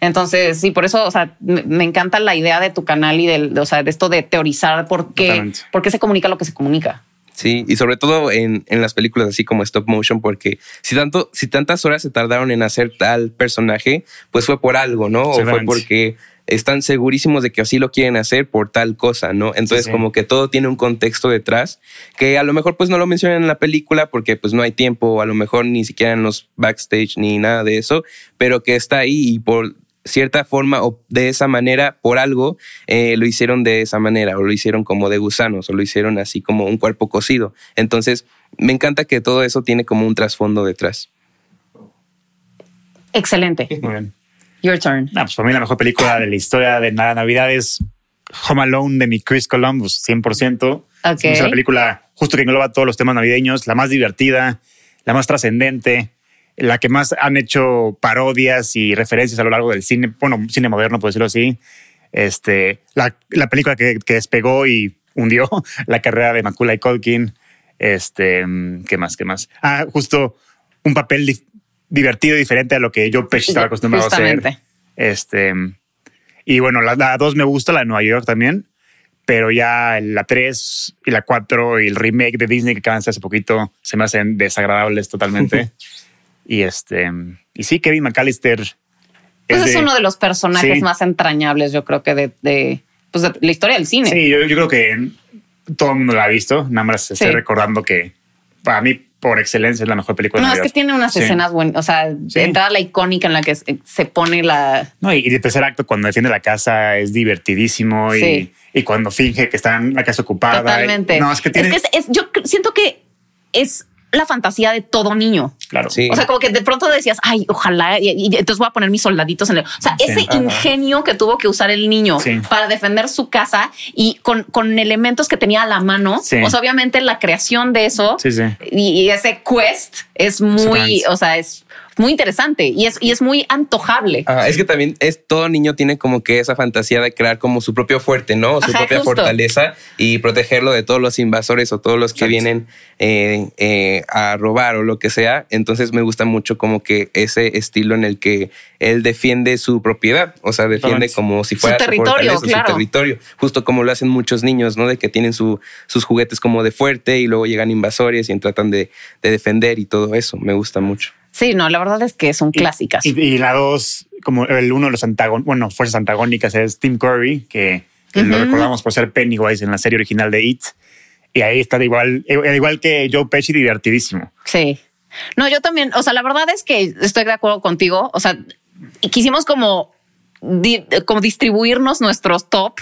Entonces, sí, por eso, o sea, me, encanta la idea de tu canal y del, o sea, de esto de teorizar por qué, por qué se comunica lo que se comunica. Sí, y sobre todo en, en, las películas así como stop motion, porque si tanto, si tantas horas se tardaron en hacer tal personaje, pues fue por algo, ¿no? O fue porque están segurísimos de que así lo quieren hacer por tal cosa, ¿no? Entonces como que todo tiene un contexto detrás que a lo mejor pues no lo mencionan en la película porque pues no hay tiempo, a lo mejor ni siquiera en los backstage ni nada de eso, pero que está ahí y por cierta forma o de esa manera, por algo, eh, lo hicieron de esa manera o lo hicieron como de gusanos o lo hicieron así como un cuerpo cocido. Entonces me encanta que todo eso tiene como un trasfondo detrás. Excelente. Muy bien. Your turn. pues para mí la mejor película de la historia de la Navidad es Home Alone de mi Chris Columbus, 100%. Es una película justo que engloba todos los temas navideños, la más divertida, la más trascendente, la que más han hecho parodias y referencias a lo largo del cine, bueno, cine moderno, por decirlo así. Este, la, la película que, que, despegó y hundió la carrera de Macaulay Culkin. Este, ¿qué más? ¿Qué más? Ah, justo un papel divertido diferente a lo que yo estaba acostumbrado a hacer. Este, y bueno, la, dos me gusta, la de Nueva York también, pero ya la tres y la cuatro y el remake de Disney que acaban de hace poquito se me hacen desagradables totalmente. y este, y sí, Kevin McAllister. Pues es, uno de los personajes más entrañables, yo creo que de, pues de, la historia del cine. Sí, yo, creo que todo el mundo la ha visto, nada más estoy recordando que para mí por excelencia es la mejor película. No, es que tiene unas escenas buenas, o sea, entrada la icónica en la que se pone la... No, y, el tercer acto cuando defiende la casa es divertidísimo y, y, cuando finge que está en la casa ocupada. Totalmente. no, es que tiene... Es que es, yo siento que es la fantasía de todo niño. Claro. Sí. O sea, como que de pronto decías, ay, ojalá, y, entonces voy a poner mis soldaditos en el. O sea, ese ingenio que tuvo que usar el niño para defender su casa y con, con elementos que tenía a la mano. O sea, obviamente la creación de eso y, ese quest es muy, o sea, es muy interesante y es, y es muy antojable. es que también es todo niño tiene como que esa fantasía de crear como su propio fuerte, ¿no? Su propia fortaleza y protegerlo de todos los invasores o todos los que vienen eh, eh, a robar o lo que sea. Entonces me gusta mucho como que ese estilo en el que él defiende su propiedad, o sea, defiende como si fuera su territorio, su territorio, justo como lo hacen muchos niños, ¿no? De que tienen su, sus juguetes como de fuerte y luego llegan invasores y tratan de, de defender y todo eso. Me gusta mucho. Sí, no, la verdad es que son clásicas. Y, la dos, como el uno de los antagónicos, bueno, fuerzas antagónicas es Tim Curry, que, lo recordamos por ser Pennywise en la serie original de It. Y ahí está igual, eh, igual que Joe Pesci, divertidísimo. Sí. No, yo también, o sea, la verdad es que estoy de acuerdo contigo. O sea, quisimos como, como distribuirnos nuestros top,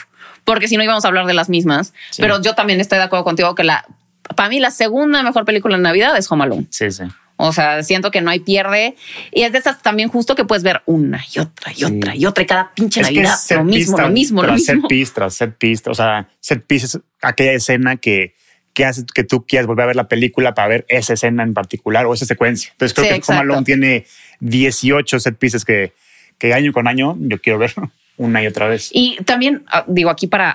porque si no íbamos a hablar de las mismas. Pero yo también estoy de acuerdo contigo que la, para mí la segunda mejor película de Navidad es Home Alone. Sí, sí. O sea, siento que no hay pierde. Y es de esas también justo que puedes ver una y otra y otra y otra y cada pinche Navidad. lo mismo, lo mismo, lo mismo. Set piece set piece. O sea, set piece es aquella escena que, que hace que tú quieras volver a ver la película para ver esa escena en particular o esa secuencia. Entonces creo que Home Alone tiene 18 set pieces que, que año con año yo quiero ver. una y otra vez. Y también ah, digo aquí para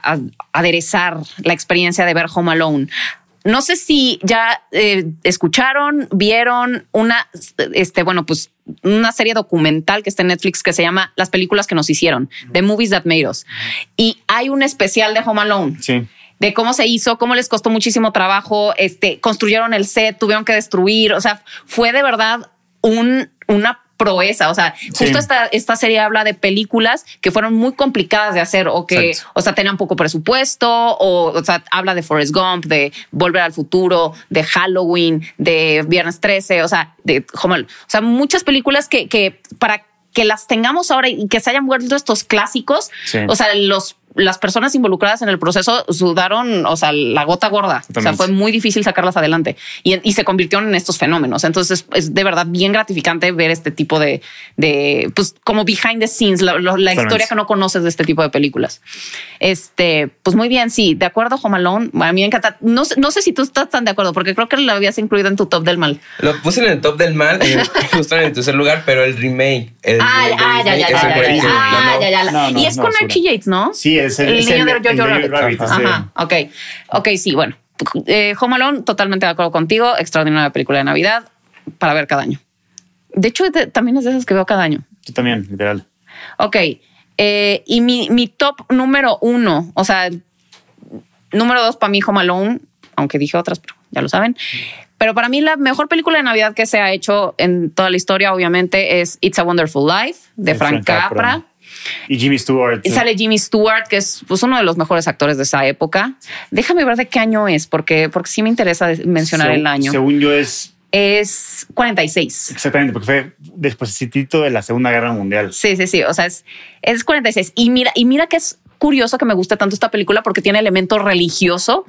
aderezar la experiencia de ver Home Alone. No sé si ya eh, escucharon, vieron una, este, bueno, pues una serie documental que está en Netflix que se llama Las películas que nos hicieron, The Movies That Made Us. Y hay un especial de Home Alone. Sí de cómo se hizo, cómo les costó muchísimo trabajo, este, construyeron el set, tuvieron que destruir, o sea, fue de verdad un, una proeza. O sea, justo esta, esta serie habla de películas que fueron muy complicadas de hacer o que, o sea, tenían poco presupuesto o, o sea, habla de Forrest Gump, de Volver al Futuro, de Halloween, de Viernes 13, o sea, de o sea, muchas películas que, que para que las tengamos ahora y que se hayan vuelto estos clásicos, o sea, los las personas involucradas en el proceso sudaron, o sea, la gota gorda. O sea, fue muy difícil sacarlas adelante y, se convirtieron en estos fenómenos. Entonces es de verdad bien gratificante ver este tipo de, de pues como behind the scenes, la, historia que no conoces de este tipo de películas. Este, pues muy bien, sí, de acuerdo, Jomalón. A mí me encanta. No, no sé si tú estás tan de acuerdo, porque creo que lo habías incluido en tu top del mal. Lo puse en el top del mal, justo en el tercer lugar, pero el remake. El, ah, ah, ya, ya, ya, ya, ya, Y es con Archie Yates, ¿no? Sí, es el, niño de Jojo Rabbit. Ajá, ok. Ok, sí, bueno. Eh, Home Alone, totalmente de acuerdo contigo. Extraordinaria película de Navidad para ver cada año. De hecho, también es de esas que veo cada año. Yo también, literal. Ok. Eh, y mi, mi, top número uno, o sea, número dos para mí, Home Alone, aunque dije otras, pero ya lo saben. Pero para mí la mejor película de Navidad que se ha hecho en toda la historia, obviamente, es It's a Wonderful Life de, Frank, Capra. Y Jimmy Stewart. Y sale Jimmy Stewart, que es pues, uno de los mejores actores de esa época. Déjame ver de qué año es, porque, porque sí me interesa mencionar el año. Según yo es es 46. Exactamente, porque fue después de la Segunda Guerra Mundial. Sí, sí, sí. O sea, es, es 46. Y mira, y mira que es curioso que me guste tanto esta película porque tiene elemento religioso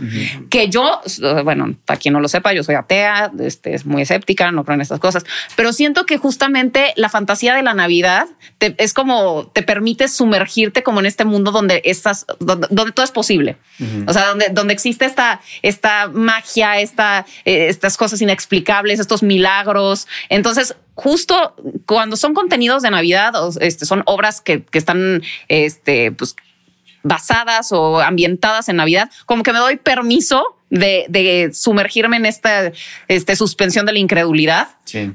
que yo, bueno, para quien no lo sepa, yo soy atea, este, es muy escéptica, no creo en estas cosas, pero siento que justamente la fantasía de la Navidad es como te permite sumergirte como en este mundo donde estás, donde, todo es posible. O sea, donde, donde existe esta, esta magia, esta, eh, estas cosas inexplicables, estos milagros. Entonces, justo cuando son contenidos de Navidad, este, son obras que, que están, este, pues, basadas o ambientadas en Navidad, como que me doy permiso de, sumergirme en esta este, suspensión de la incredulidad. Sí.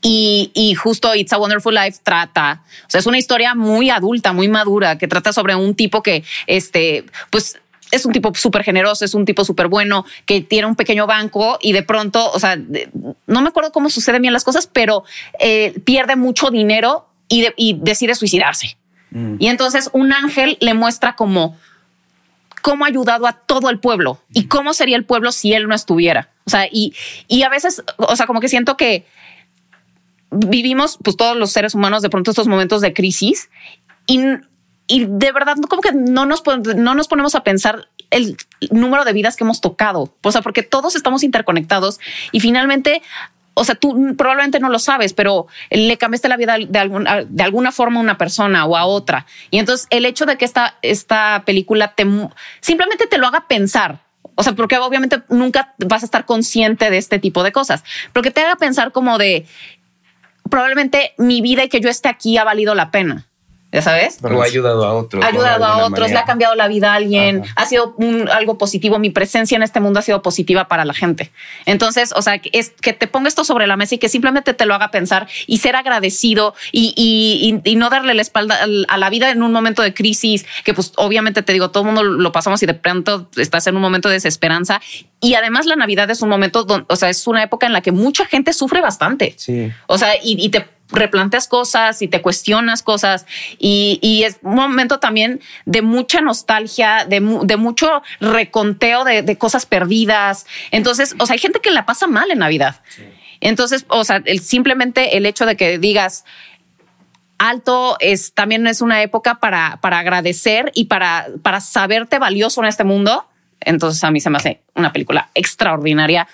Y, justo It's a Wonderful Life trata, o sea, es una historia muy adulta, muy madura, que trata sobre un tipo que, este, pues es un tipo súper generoso, es un tipo súper bueno, que tiene un pequeño banco y de pronto, o sea, no me acuerdo cómo suceden bien las cosas, pero eh, pierde mucho dinero y, y decide suicidarse. Mm. Y entonces un ángel le muestra cómo, cómo ha ayudado a todo el pueblo y mm. cómo sería el pueblo si él no estuviera. O sea, y, y a veces, o sea, como que siento que vivimos, pues todos los seres humanos, de pronto estos momentos de crisis y, y de verdad, como que no nos, no nos ponemos a pensar el número de vidas que hemos tocado. O sea, porque todos estamos interconectados y finalmente o sea, tú probablemente no lo sabes, pero le cambiaste la vida de, de alguna forma a una persona o a otra. Y entonces el hecho de que esta, esta película te simplemente te lo haga pensar. O sea, porque obviamente nunca vas a estar consciente de este tipo de cosas, pero que te haga pensar como de probablemente mi vida y que yo esté aquí ha valido la pena ya sabes. O ha ayudado a otros. Ha ayudado a otros, le ha cambiado la vida a alguien, ha sido algo positivo. Mi presencia en este mundo ha sido positiva para la gente. Entonces, o sea, es que te ponga esto sobre la mesa y que simplemente te lo haga pensar y ser agradecido y, no darle la espalda a la vida en un momento de crisis, que pues obviamente te digo, todo el mundo lo pasamos y de pronto estás en un momento de desesperanza. Y además la Navidad es un momento, donde, o sea, es una época en la que mucha gente sufre bastante. Sí. O sea, y, y te replanteas cosas y te cuestionas cosas y, es un momento también de mucha nostalgia, de, mucho reconteo de, cosas perdidas. Entonces, o sea, hay gente que la pasa mal en Navidad. Entonces, o sea, el, simplemente el hecho de que digas, alto es también es una época para, para agradecer y para, para saberte valioso en este mundo. Entonces a mí se me hace una película extraordinaria.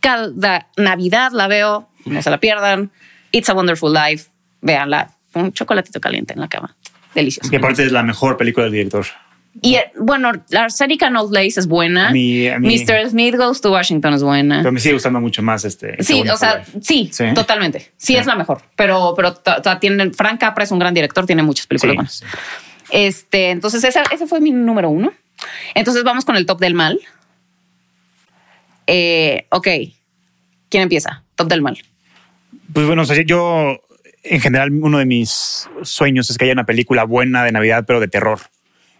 Cada Navidad la veo, no se la pierdan. It's a Wonderful Life. Véanla. Un chocolatito caliente en la cama. Delicioso. Y aparte es la mejor película del director. Y eh, bueno, la Arsenica No Lace es buena. Mr. Smith Goes to Washington es buena. Pero me sigue gustando mucho más este. Sí, o sea, sí, totalmente. Sí, es la mejor. Pero, pero tiene, Frank Capra es un gran director, tiene muchas películas buenas. Este, entonces ese, fue mi número uno. Entonces vamos con el top del mal. Eh, ok. ¿Quién empieza? Top del mal. Pues bueno, yo en general uno de mis sueños es que haya una película buena de Navidad, pero de terror.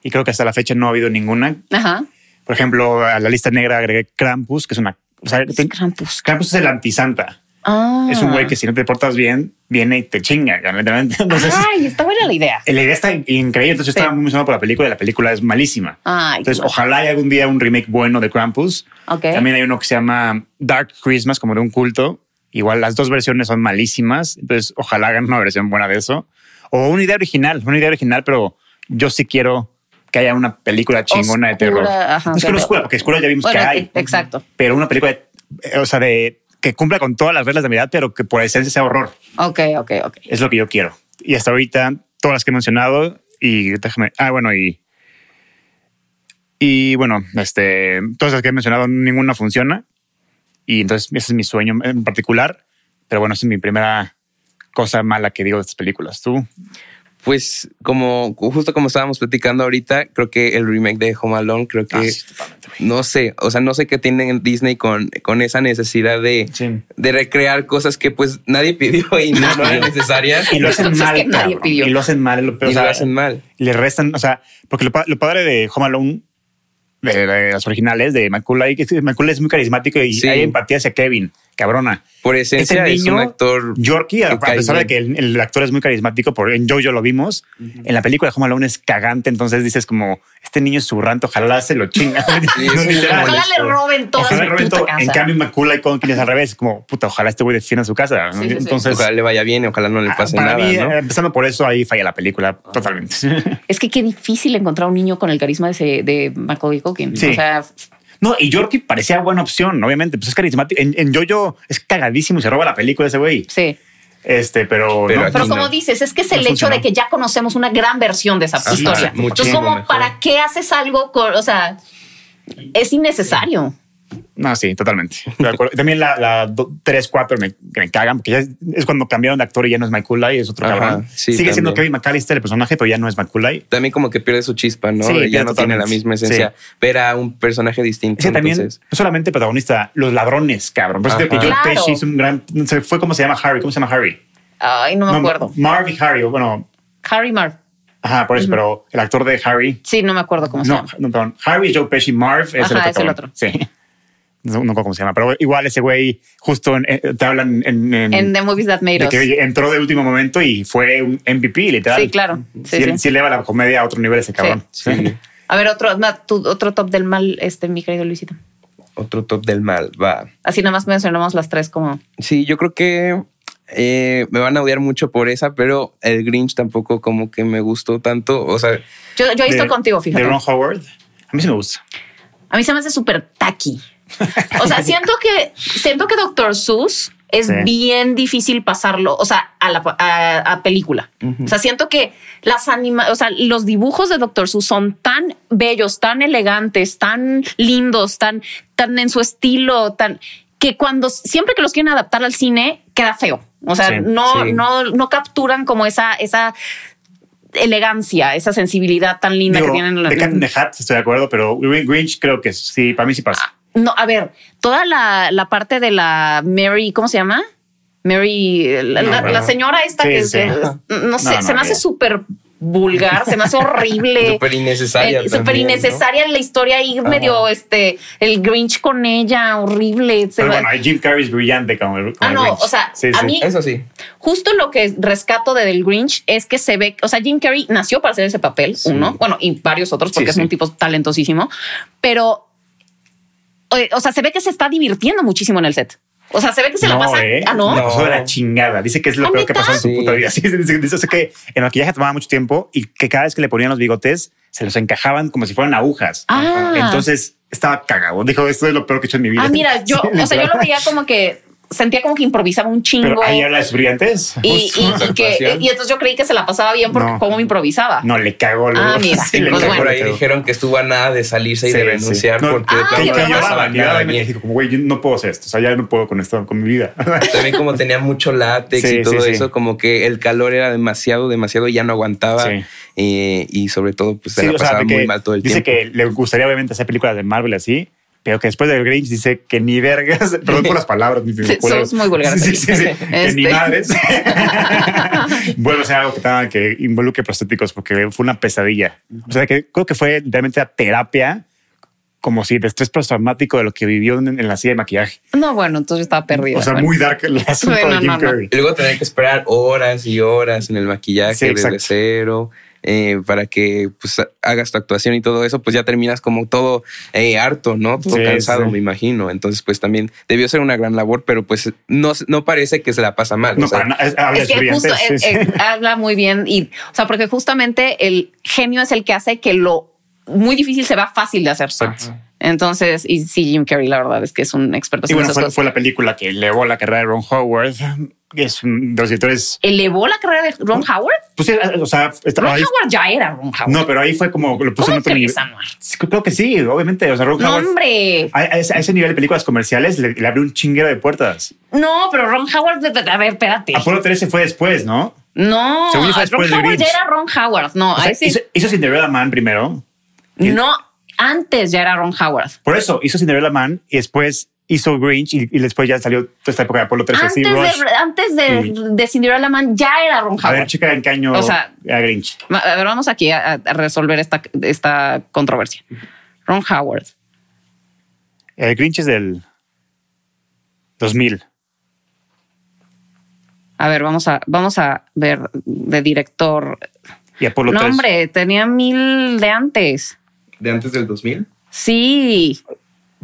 Y creo que hasta la fecha no ha habido ninguna. Ajá. Por ejemplo, a la lista negra agregué Krampus, que es una... O sea, Krampus? Krampus es el antisanta. Ah. Es un güey que si no te portas bien, viene y te chinga. Entonces, Ay, está buena la idea. La idea está increíble. Entonces yo estaba muy emocionado por la película y la película es malísima. Entonces ojalá haya algún día un remake bueno de Krampus. También hay uno que se llama Dark Christmas, como de un culto. Igual las dos versiones son malísimas. Entonces ojalá hagan una versión buena de eso. O una idea original, una idea original, pero yo sí quiero que haya una película chingona de terror. no es que no oscura, porque oscura ya vimos que hay. Exacto. Pero una película, de, o sea, de que cumpla con todas las reglas de Navidad, pero que por esencia sea horror. Ok, ok, ok. Es lo que yo quiero. Y hasta ahorita, todas las que he mencionado, y déjame, ah, bueno, y, y bueno, este, todas las que he mencionado, ninguna funciona. Y entonces ese es mi sueño en particular. Pero bueno, esa es mi primera cosa mala que digo de estas películas. ¿Tú? Pues como justo como estábamos platicando ahorita, creo que el remake de Home Alone, creo que ah, no sé, o sea, no sé qué tienen Disney con, con esa necesidad de, de recrear cosas que pues nadie pidió y no, eran necesarias. y lo hacen mal. Y lo hacen mal. y lo hacen mal. Le restan, o sea, porque lo, lo padre de Home Alone de, las originales de Macaulay, que Macaulay es muy carismático y hay empatía hacia Kevin, cabrona. Por esencia es, un actor. Yorkie, a pesar de que el, actor es muy carismático, por, en Jojo lo vimos, en la película de Home Alone es cagante, entonces dices como, este niño es zurrante, ojalá se lo chinga. ojalá le roben todo. Ojalá le roben todo. En cambio, Macaulay con quien es al revés, como, puta, ojalá este güey defienda su casa. entonces, ojalá le vaya bien y ojalá no le ah, pase nada. Empezando por eso, ahí falla la película totalmente. Es que qué difícil encontrar un niño con el carisma de, de Macaulay Culkin. O sea, no, y Yorkie parecía buena opción, obviamente. Pues es carismático. En, en Jojo es cagadísimo y se roba la película ese güey. Sí. Este, pero. Pero, como dices, es que es el hecho de que ya conocemos una gran versión de esa historia. Entonces, como, ¿para qué haces algo con, o sea, es innecesario? No, sí, totalmente. También la, la 3, 4 me, me cagan porque ya es, cuando cambiaron de actor y ya no es Michael y es otro cabrón. Sigue siendo Kevin McAllister el personaje, pero ya no es Michael También como que pierde su chispa, ¿no? ya no tiene la misma esencia. Ver a un personaje distinto. Sí, también, no solamente protagonista, los ladrones, cabrón. Por eso que Joe Pesci es un gran. Fue como se llama Harry. ¿Cómo se llama Harry? Ay, no me acuerdo. Marv y Harry, bueno. Harry Marv. Ajá, por eso, pero el actor de Harry. Sí, no me acuerdo cómo se llama. No, perdón. Harry, Joe Pesci, Marv es, el, otro es el otro. Sí no, no cómo se llama, pero igual ese güey justo eh, te hablan en, en, The Movies That Made Us. Que entró de último momento y fue un MVP, literal. Sí, claro. Sí, sí, eleva la comedia a otro nivel ese cabrón. A ver, otro, otro top del mal, este, mi querido Luisito. Otro top del mal, va. Así nada más mencionamos las tres como. Sí, yo creo que eh, me van a odiar mucho por esa, pero el Grinch tampoco como que me gustó tanto. O sea, yo, yo he visto contigo, fíjate. De Ron Howard. A mí sí me gusta. A mí se me hace súper tacky. O sea, siento que, siento que Doctor Seuss es bien difícil pasarlo, o sea, a la a, película. O sea, siento que las anima, o sea, los dibujos de Doctor Seuss son tan bellos, tan elegantes, tan lindos, tan, tan en su estilo, tan que cuando siempre que los quieren adaptar al cine queda feo. O sea, no, no, no capturan como esa, esa elegancia, esa sensibilidad tan linda que tienen. De Cat the Hat, estoy de acuerdo, pero Grinch creo que sí, para mí sí pasa. No, a ver, toda la, la parte de la Mary, ¿cómo se llama? Mary, la, señora esta que no sé, se me hace súper vulgar, se me hace horrible. Súper innecesaria. Eh, súper innecesaria en la historia y medio este, el Grinch con ella, horrible. Pero bueno, Jim Carrey es brillante como el, Ah, no, o sea, a mí. Eso sí. Justo lo que rescato de del Grinch es que se ve, o sea, Jim Carrey nació para hacer ese papel, uno, bueno, y varios otros porque es un tipo talentosísimo, pero o sea, se ve que se está divirtiendo muchísimo en el set. O sea, se ve que se la pasa. ¿eh? Ah, no. No, de la chingada. Dice que es lo peor que pasó en su puta vida. dice, que el maquillaje tomaba mucho tiempo y que cada vez que le ponían los bigotes se los encajaban como si fueran agujas. Ah. Entonces estaba cagado. Dijo, esto es lo peor que he hecho en mi vida. Ah, mira, yo, o sea, yo lo veía como que sentía como que improvisaba un chingo. Pero ahí las brillantes. Y, que, y, entonces yo creí que se la pasaba bien porque cómo improvisaba. No, le cagó. Ah, mira. Sí, le pues Por ahí dijeron que estuvo a nada de salirse y de renunciar porque ah, que, que lloraba. Y dijo como, güey, yo no puedo hacer esto. O sea, ya no puedo con esto, con mi vida. También como tenía mucho látex y todo eso, como que el calor era demasiado, demasiado y ya no aguantaba. Y, y sobre todo, pues se la pasaba muy mal todo el tiempo. Dice que le gustaría obviamente hacer películas de Marvel así pero que después del Grinch dice que ni vergas, perdón por las palabras, ni sí, somos muy vulgares. Sí, sí, sí, que ni este. madres. Vuelve a ser algo que, que involucre prostéticos porque fue una pesadilla. O sea, que creo que fue realmente a terapia como si de estrés postraumático de lo que vivió en, la silla de maquillaje. No, bueno, entonces estaba perdido. O sea, muy dark el asunto de Jim Carrey. Y luego tener que esperar horas y horas en el maquillaje desde cero. Eh, para que pues, hagas tu actuación y todo eso, pues ya terminas como todo eh, harto, ¿no? Todo cansado, me imagino. Entonces, pues también debió ser una gran labor, pero pues no, no parece que se la pasa mal. No, es, que justo eh, habla muy bien y, o sea, porque justamente el genio es el que hace que lo muy difícil se va fácil de hacer. Entonces, y sí, Jim Carrey, la verdad es que es un experto. Y bueno, fue, fue, la película que elevó la carrera de Ron Howard es de los directores. ¿Elevó la carrera de Ron Howard? Pues, o sea, Ron Howard ya era Ron Howard. No, pero ahí fue como lo puso en otro nivel. Creo que sí, obviamente. O sea, Ron Howard. Hombre. A, ese nivel de películas comerciales le, abrió un chinguero de puertas. No, pero Ron Howard, a ver, espérate. Apolo 13 fue después, ¿no? No, Ron Howard ya era Ron Howard. No, o hizo, hizo Cinderella Man primero. No, antes ya era Ron Howard. Por eso hizo Cinderella Man y después hizo Grinch y, después ya salió toda esta época de Apolo 13. Antes, de, antes de, de, Cinderella Man ya era Ron Howard. A ver, chica, ¿en qué año o sea, era Grinch? A ver, vamos aquí a, resolver esta, esta controversia. Ron Howard. El Grinch es del 2000. A ver, vamos a, vamos a ver de director. Y Apolo no, hombre, tenía mil de antes. ¿De antes del 2000? Sí.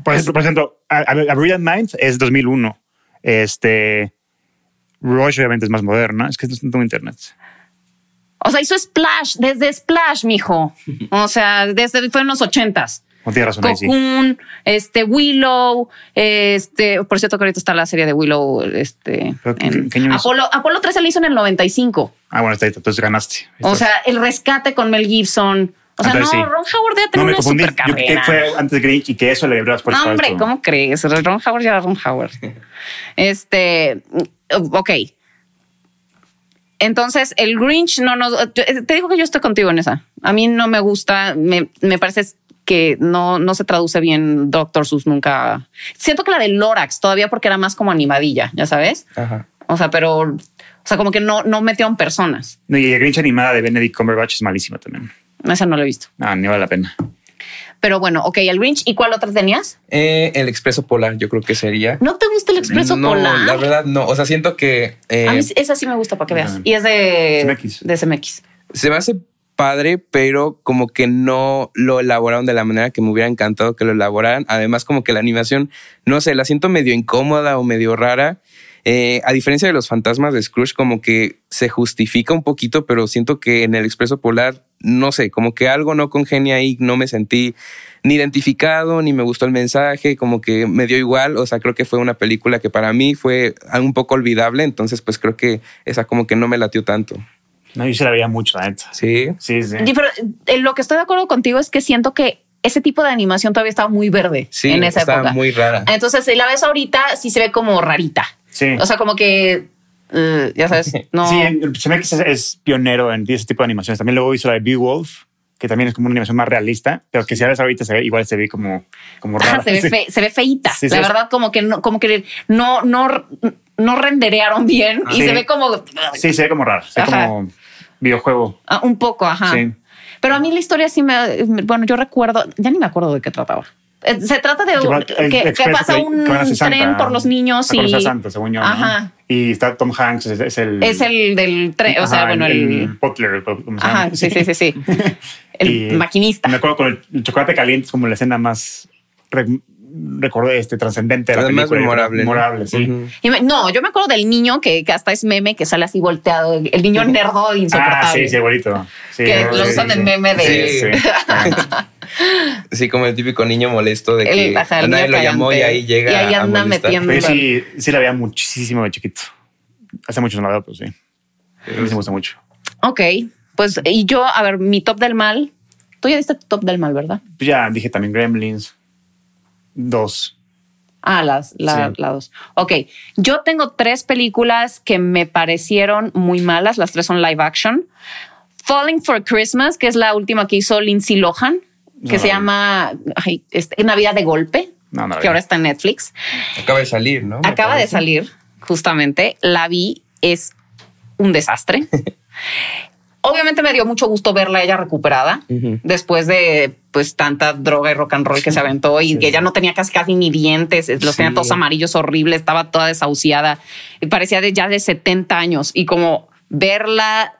Por ejemplo, por ejemplo a, Brilliant Minds es 2001. Este. Rush obviamente es más moderna. Es que no tengo internet. O sea, hizo Splash, desde Splash, mijo. O sea, desde fue en los ochentas. No tiene razón. Cocoon, este Willow, este, por cierto que ahorita está la serie de Willow, este, Apolo, Apolo 13 le hizo en el 95. Ah, bueno, está ahí, entonces ganaste. O sea, el rescate con Mel Gibson, o sea, no, Ron Howard ya tenía una super carrera. ¿Qué fue antes de Grinch y que eso le abrió las puertas? No, hombre, ¿cómo crees? Ron Howard ya era Ron Howard. este, ok. Entonces, el Grinch no nos... Te digo que yo estoy contigo en esa. A mí no me gusta, me, me parece que no, no se traduce bien Doctor Sus nunca. Siento que la de Lorax todavía porque era más como animadilla, ya sabes. Ajá. O sea, pero, o sea, como que no, no metieron personas. No, y el Grinch animada de Benedict Cumberbatch es malísima también. Esa no la he visto. Ah, ni vale la pena. Pero bueno, ok, el Grinch. ¿Y cuál otra tenías? Eh, el Expreso Polar, yo creo que sería. ¿No te gusta el Expreso Polar? No, la verdad no. O sea, siento que. Eh, a mí esa sí me gusta para que veas. Y es de CMX. De CMX. Se me hace padre, pero como que no lo elaboraron de la manera que me hubiera encantado que lo elaboraran. Además, como que la animación, no sé, la siento medio incómoda o medio rara. Eh, a diferencia de los fantasmas de Scrooge, como que se justifica un poquito, pero siento que en el Expreso Polar, no sé, como que algo no congenia ahí, no me sentí ni identificado, ni me gustó el mensaje, como que me dio igual, o sea, creo que fue una película que para mí fue un poco olvidable, entonces pues creo que esa como que no me latió tanto. No, yo se la veía mucho, la Sí. Sí, sí. pero eh, lo que estoy de acuerdo contigo es que siento que ese tipo de animación todavía estaba muy verde sí, en esa estaba muy rara. Entonces, si la ves ahorita, sí se ve como rarita. Sí. O sea, como que uh, ya sabes, no. Sí, se ve que es, pionero en ese tipo de animaciones. También luego hizo la de Beowulf, que también es como una animación más realista, pero que si ves ahorita se ve, igual se ve como, como rara. se, ve se ve feita. la verdad, como que no, como que no, no, no renderearon bien y se ve como. Sí, se ve como raro. Se ve como videojuego. Ah, un poco, ajá. Pero a mí la historia sí me. Bueno, yo recuerdo, ya ni me acuerdo de qué trataba. Eh, se trata de que, pasa un tren por los niños y. Santa, según yo. Ajá. Y está Tom Hanks, es, el. Es el del tren, o sea, bueno, el. el Butler, Ajá, sí, sí, sí, sí. el maquinista. Me acuerdo con el, chocolate caliente, es como la escena más recuerdo este trascendente de la Más memorable. no, yo me acuerdo del niño que, hasta es meme que sale así volteado, el niño nerdo insoportable. Ah, sí, sí, bonito. que lo usan en meme de. Sí, como el típico niño molesto de que nadie lo llamó y ahí llega. Y ahí anda metiendo. Sí, sí la veía muchísimo de chiquito. Hace mucho no la veo, pero sí. A mí me gusta mucho. Ok, pues y yo, a ver, mi top del mal. Tú ya diste tu top del mal, ¿verdad? Pues ya dije también Gremlins. Dos. Ah, las, la, dos. Ok, yo tengo tres películas que me parecieron muy malas. Las tres son live action. Falling for Christmas, que es la última que hizo Lindsay Lohan, que se llama ay, este, Navidad de Golpe, que ahora está en Netflix. Acaba de salir, ¿no? Acaba de salir, justamente. La vi, es un desastre. Obviamente me dio mucho gusto verla ella recuperada después de pues tanta droga y rock and roll que se aventó y que ella no tenía casi casi ni dientes, los tenía todos amarillos horribles, estaba toda desahuciada y parecía de ya de 70 años y como verla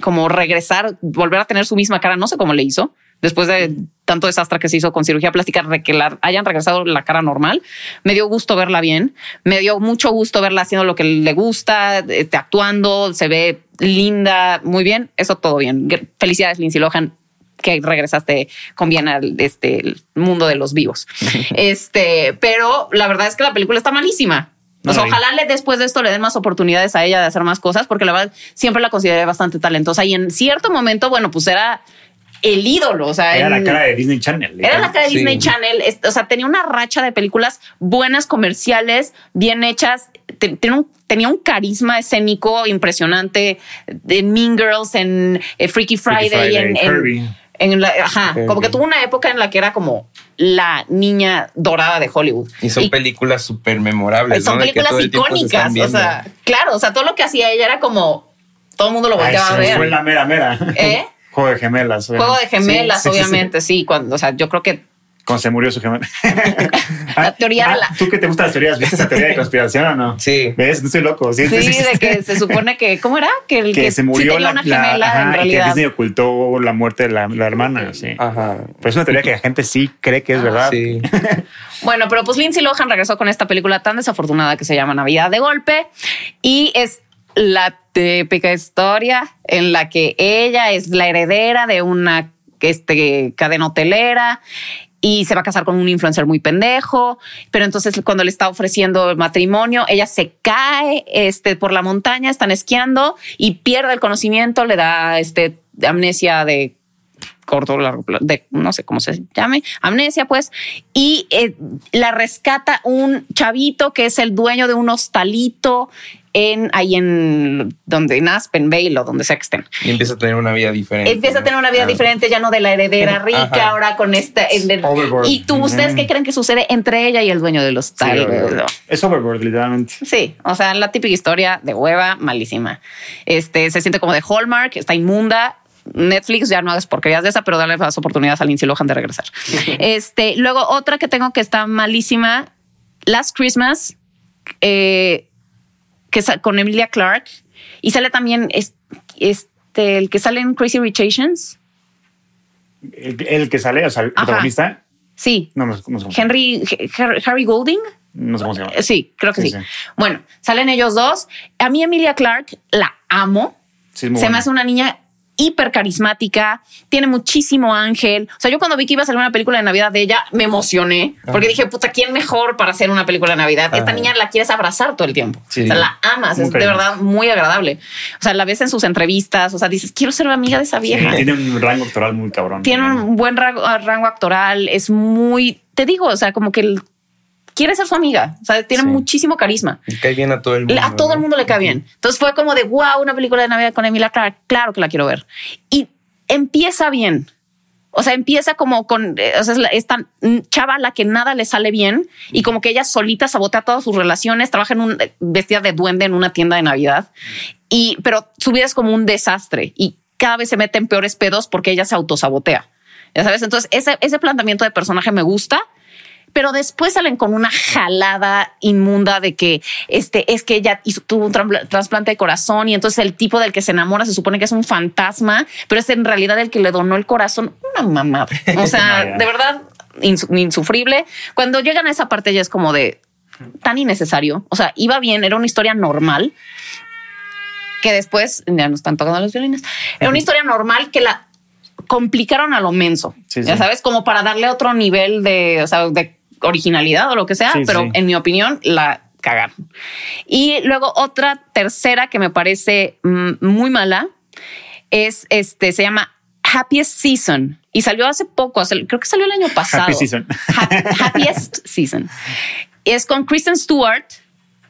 como regresar, volver a tener su misma cara, no sé cómo le hizo, después de tanto desastre que se hizo con cirugía plástica, que la hayan regresado la cara normal. Me dio gusto verla bien, me dio mucho gusto verla haciendo lo que le gusta, este, actuando, se ve linda, muy bien, eso todo bien. Felicidades, Lindsay Lohan, que regresaste con bien al este, mundo de los vivos. este, pero la verdad es que la película está malísima. ojalá le, después de esto le den más oportunidades a ella de hacer más cosas, porque la verdad siempre la consideré bastante talentosa y en cierto momento, bueno, pues era el ídolo. O sea, era la cara de Disney Channel. Era la cara de Disney Channel. O sea, tenía una racha de películas buenas, comerciales, bien hechas. Tenía un, carisma escénico impresionante en Mean Girls, en eh, Freaky Friday, en, en, ajá, como que tuvo una época en la que era como la niña dorada de Hollywood. Y son películas súper memorables. Son películas icónicas. O sea, claro, o sea, todo lo que hacía ella era como todo el mundo lo volteaba a ver. Fue la mera mera. ¿Eh? Juego de gemelas. Juego de gemelas, obviamente, sí, Cuando, o sea, yo creo que cuando se murió su gemela. la teoría. Ah, ¿Tú qué te gustan las teorías? ¿Viste esa teoría de conspiración o no? Sí. ¿Ves? No estoy loco. Sí, sí, de que se supone que. ¿Cómo era? Que, el, que, se murió la, una gemela en realidad. que Disney ocultó la muerte de la, hermana. Sí. Ajá. Pero es una teoría que la gente sí cree que es verdad. Sí. bueno, pero pues Lindsay Lohan regresó con esta película tan desafortunada que se llama Navidad de Golpe y es la típica historia en la que ella es la heredera de una este, cadena hotelera y se va a casar con un influencer muy pendejo, pero entonces cuando le está ofreciendo el matrimonio, ella se cae este, por la montaña, están esquiando y pierde el conocimiento, le da este, amnesia de corto, largo, de no sé cómo se llame, amnesia pues, y eh, la rescata un chavito que es el dueño de un hostalito en ahí en donde en Aspen Vale o donde sea que estén. Y empieza a tener una vida diferente. Empieza a tener una vida diferente, ya no de la heredera rica, ahora con esta. y tú, ¿ustedes qué creen que sucede entre ella y el dueño del hostal? es overboard, literalmente. Sí, o sea, la típica historia de hueva, malísima. Este se siente como de Hallmark, está inmunda. Netflix, ya no hagas porquerías de esa, pero dale las oportunidades a Lindsay Lohan de regresar. este, luego otra que tengo que está malísima, Last Christmas. Eh, que con Emilia Clark y sale también este, el que sale en Crazy Rich Asians. El, que sale, o sea, el protagonista. Sí. No, no, no, Henry, Harry Golding. No sé cómo se llama. Sí, creo que sí. Bueno, salen ellos dos. A mí Emilia Clark la amo. se me hace una niña hiper carismática, tiene muchísimo ángel. O sea, yo cuando vi que iba a salir una película de Navidad de ella, me emocioné porque dije, puta, ¿quién mejor para hacer una película de Navidad? Esta niña la quieres abrazar todo el tiempo. O sea, la amas, es de verdad muy agradable. O sea, la ves en sus entrevistas, o sea, dices, quiero ser amiga de esa vieja. tiene un rango actoral muy cabrón. Tiene un buen rango, rango actoral, es muy, te digo, o sea, como que el quiere ser su amiga. O sea, tiene muchísimo carisma. Le cae bien a todo el mundo. A todo el mundo le cae bien. Entonces fue como de wow, una película de Navidad con Emilia Clark. Claro que la quiero ver. Y empieza bien. O sea, empieza como con eh, o sea, esta chava a la que nada le sale bien y como que ella solita sabotea todas sus relaciones, trabaja en un eh, vestida de duende en una tienda de Navidad y pero su vida es como un desastre y cada vez se mete en peores pedos porque ella se autosabotea. Ya sabes, entonces ese, ese planteamiento de personaje me gusta pero después salen con una jalada inmunda de que este es que ella tuvo un trasplante de corazón y entonces el tipo del que se enamora se supone que es un fantasma, pero es en realidad el que le donó el corazón. Una mamada. O sea, de verdad, insufrible. Cuando llegan a esa parte ya es como de tan innecesario. O sea, iba bien, era una historia normal que después ya no están tocando los violines. Era una historia normal que la complicaron a lo menso. Ya sabes, como para darle otro nivel de, de originalidad o lo que sea, pero en mi opinión la cagaron. Y luego otra tercera que me parece mm, muy mala es este, se llama Happiest Season y salió hace poco, creo que salió el año pasado. Happy season. happiest Season. Es con Kristen Stewart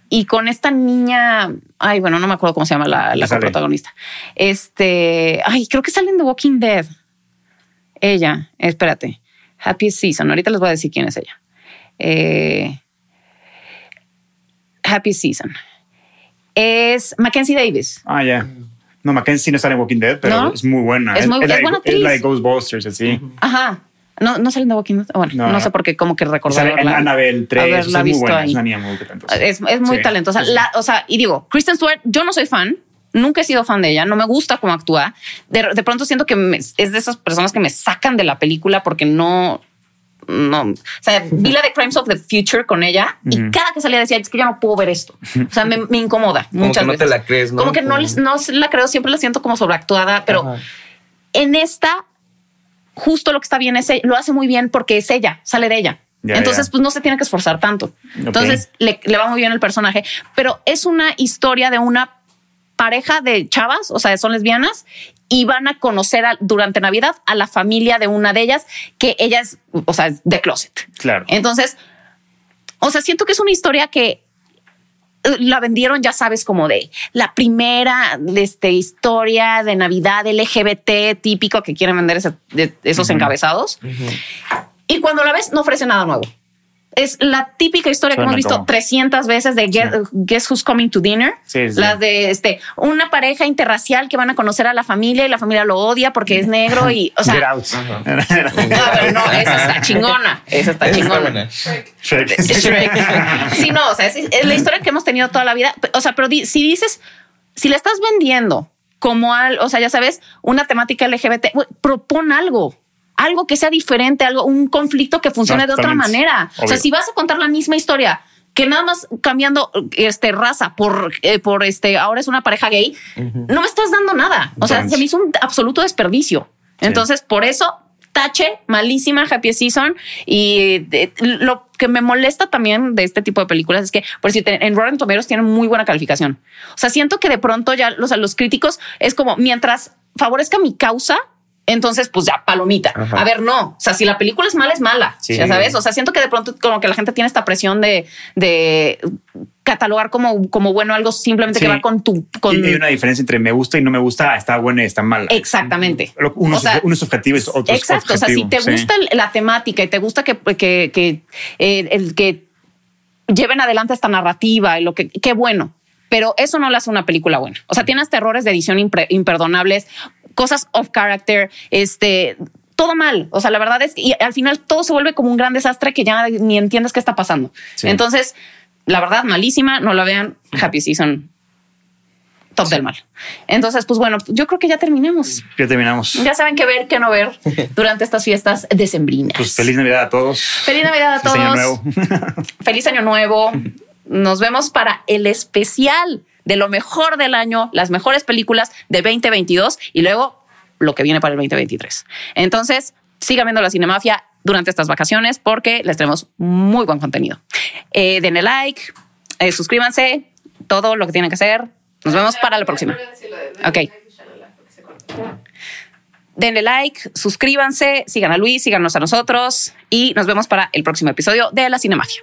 y con esta niña, ay, bueno, no me acuerdo cómo se llama la, la protagonista. Este, ay, creo que sale en The Walking Dead. Ella, espérate, Happiest Season. Ahorita les voy a decir quién es ella. Eh, Happy Season. Es Mackenzie Davis. Ah, ya. No, Mackenzie no sale en Walking Dead, pero es muy buena. Es, muy, es, buena Es la de Ghostbusters, así. Ajá. No, no salen de Walking Dead. Bueno, no, sé por qué, como que recordar. Sale en Annabelle 3. Es muy buena. Es una niña muy talentosa. Es, es muy talentosa. o sea, y digo, Kristen Stewart, yo no soy fan. Nunca he sido fan de ella. No me gusta cómo actúa. De, de pronto siento que es de esas personas que me sacan de la película porque no, no, o sea, vi la de Crimes of the Future con ella y cada que salía decía, es que ya no puedo ver esto. O sea, me, incomoda muchas no veces. te la crees, ¿no? Como que no, no la creo, siempre la siento como sobreactuada, pero en esta, justo lo que está bien es, lo hace muy bien porque es ella, sale de ella. Entonces, pues no se tiene que esforzar tanto. Entonces, le, le va muy bien el personaje, pero es una historia de una pareja de chavas, o sea, son lesbianas, y van a conocer durante Navidad a la familia de una de ellas, que ella es, o sea, de closet. Claro. Entonces, o sea, siento que es una historia que eh, la vendieron, ya sabes, como de la primera este, historia de Navidad LGBT típico que quieren vender esos encabezados. Y cuando la ves, no ofrece nada nuevo es la típica historia que hemos visto 300 veces de Guess Who's Coming to Dinner. La de este, una pareja interracial que van a conocer a la familia y la familia lo odia porque es negro y, o sea. no, esa está chingona. Esa está chingona. Sí, no, o sea, es, la historia que hemos tenido toda la vida. O sea, pero si dices, si le estás vendiendo como al, o sea, ya sabes, una temática LGBT, propon algo algo que sea diferente, algo, un conflicto que funcione de otra manera. O sea, si vas a contar la misma historia, que nada más cambiando este raza por, eh, por este, ahora es una pareja gay, no me estás dando nada. O sea, se me hizo un absoluto desperdicio. Entonces, por eso tache, malísima Happy Season. Y lo que me molesta también de este tipo de películas es que, por si en Rotten Tomatoes tienen muy buena calificación. O sea, siento que de pronto ya los, los críticos es como mientras favorezca mi causa, entonces, pues ya, palomita. A ver, no. O sea, si la película es mala, es mala. Ya sabes. O sea, siento que de pronto como que la gente tiene esta presión de, de catalogar como, como bueno algo simplemente que va con tu. Con... Hay una diferencia entre me gusta y no me gusta, está buena y está mala. Exactamente. Uno, es objetivo y otro Exacto. O sea, si te gusta la temática y te gusta que, que, que eh, el que lleven adelante esta narrativa y lo que, qué bueno pero eso no le hace una película buena. O sea, tienes errores de edición imperdonables, cosas off character, este, todo mal. O sea, la verdad es que al final todo se vuelve como un gran desastre que ya ni entiendes qué está pasando. Entonces, la verdad, malísima, no la vean. Happy Season. Top del mal. Entonces, pues bueno, yo creo que ya terminamos. Ya terminamos. Ya saben qué ver, qué no ver durante estas fiestas decembrinas. Pues feliz Navidad a todos. Feliz Navidad a todos. Feliz año nuevo. feliz año nuevo. Nos vemos para el especial de lo mejor del año, las mejores películas de 2022 y luego lo que viene para el 2023. Entonces, sigan viendo la Cinemafia durante estas vacaciones porque les tenemos muy buen contenido. Eh, denle like, eh, suscríbanse, todo lo que tienen que hacer. Nos vemos para la próxima. Ok. Denle like, suscríbanse, sigan a Luis, síganos a nosotros y nos vemos para el próximo episodio de La Cinemafia.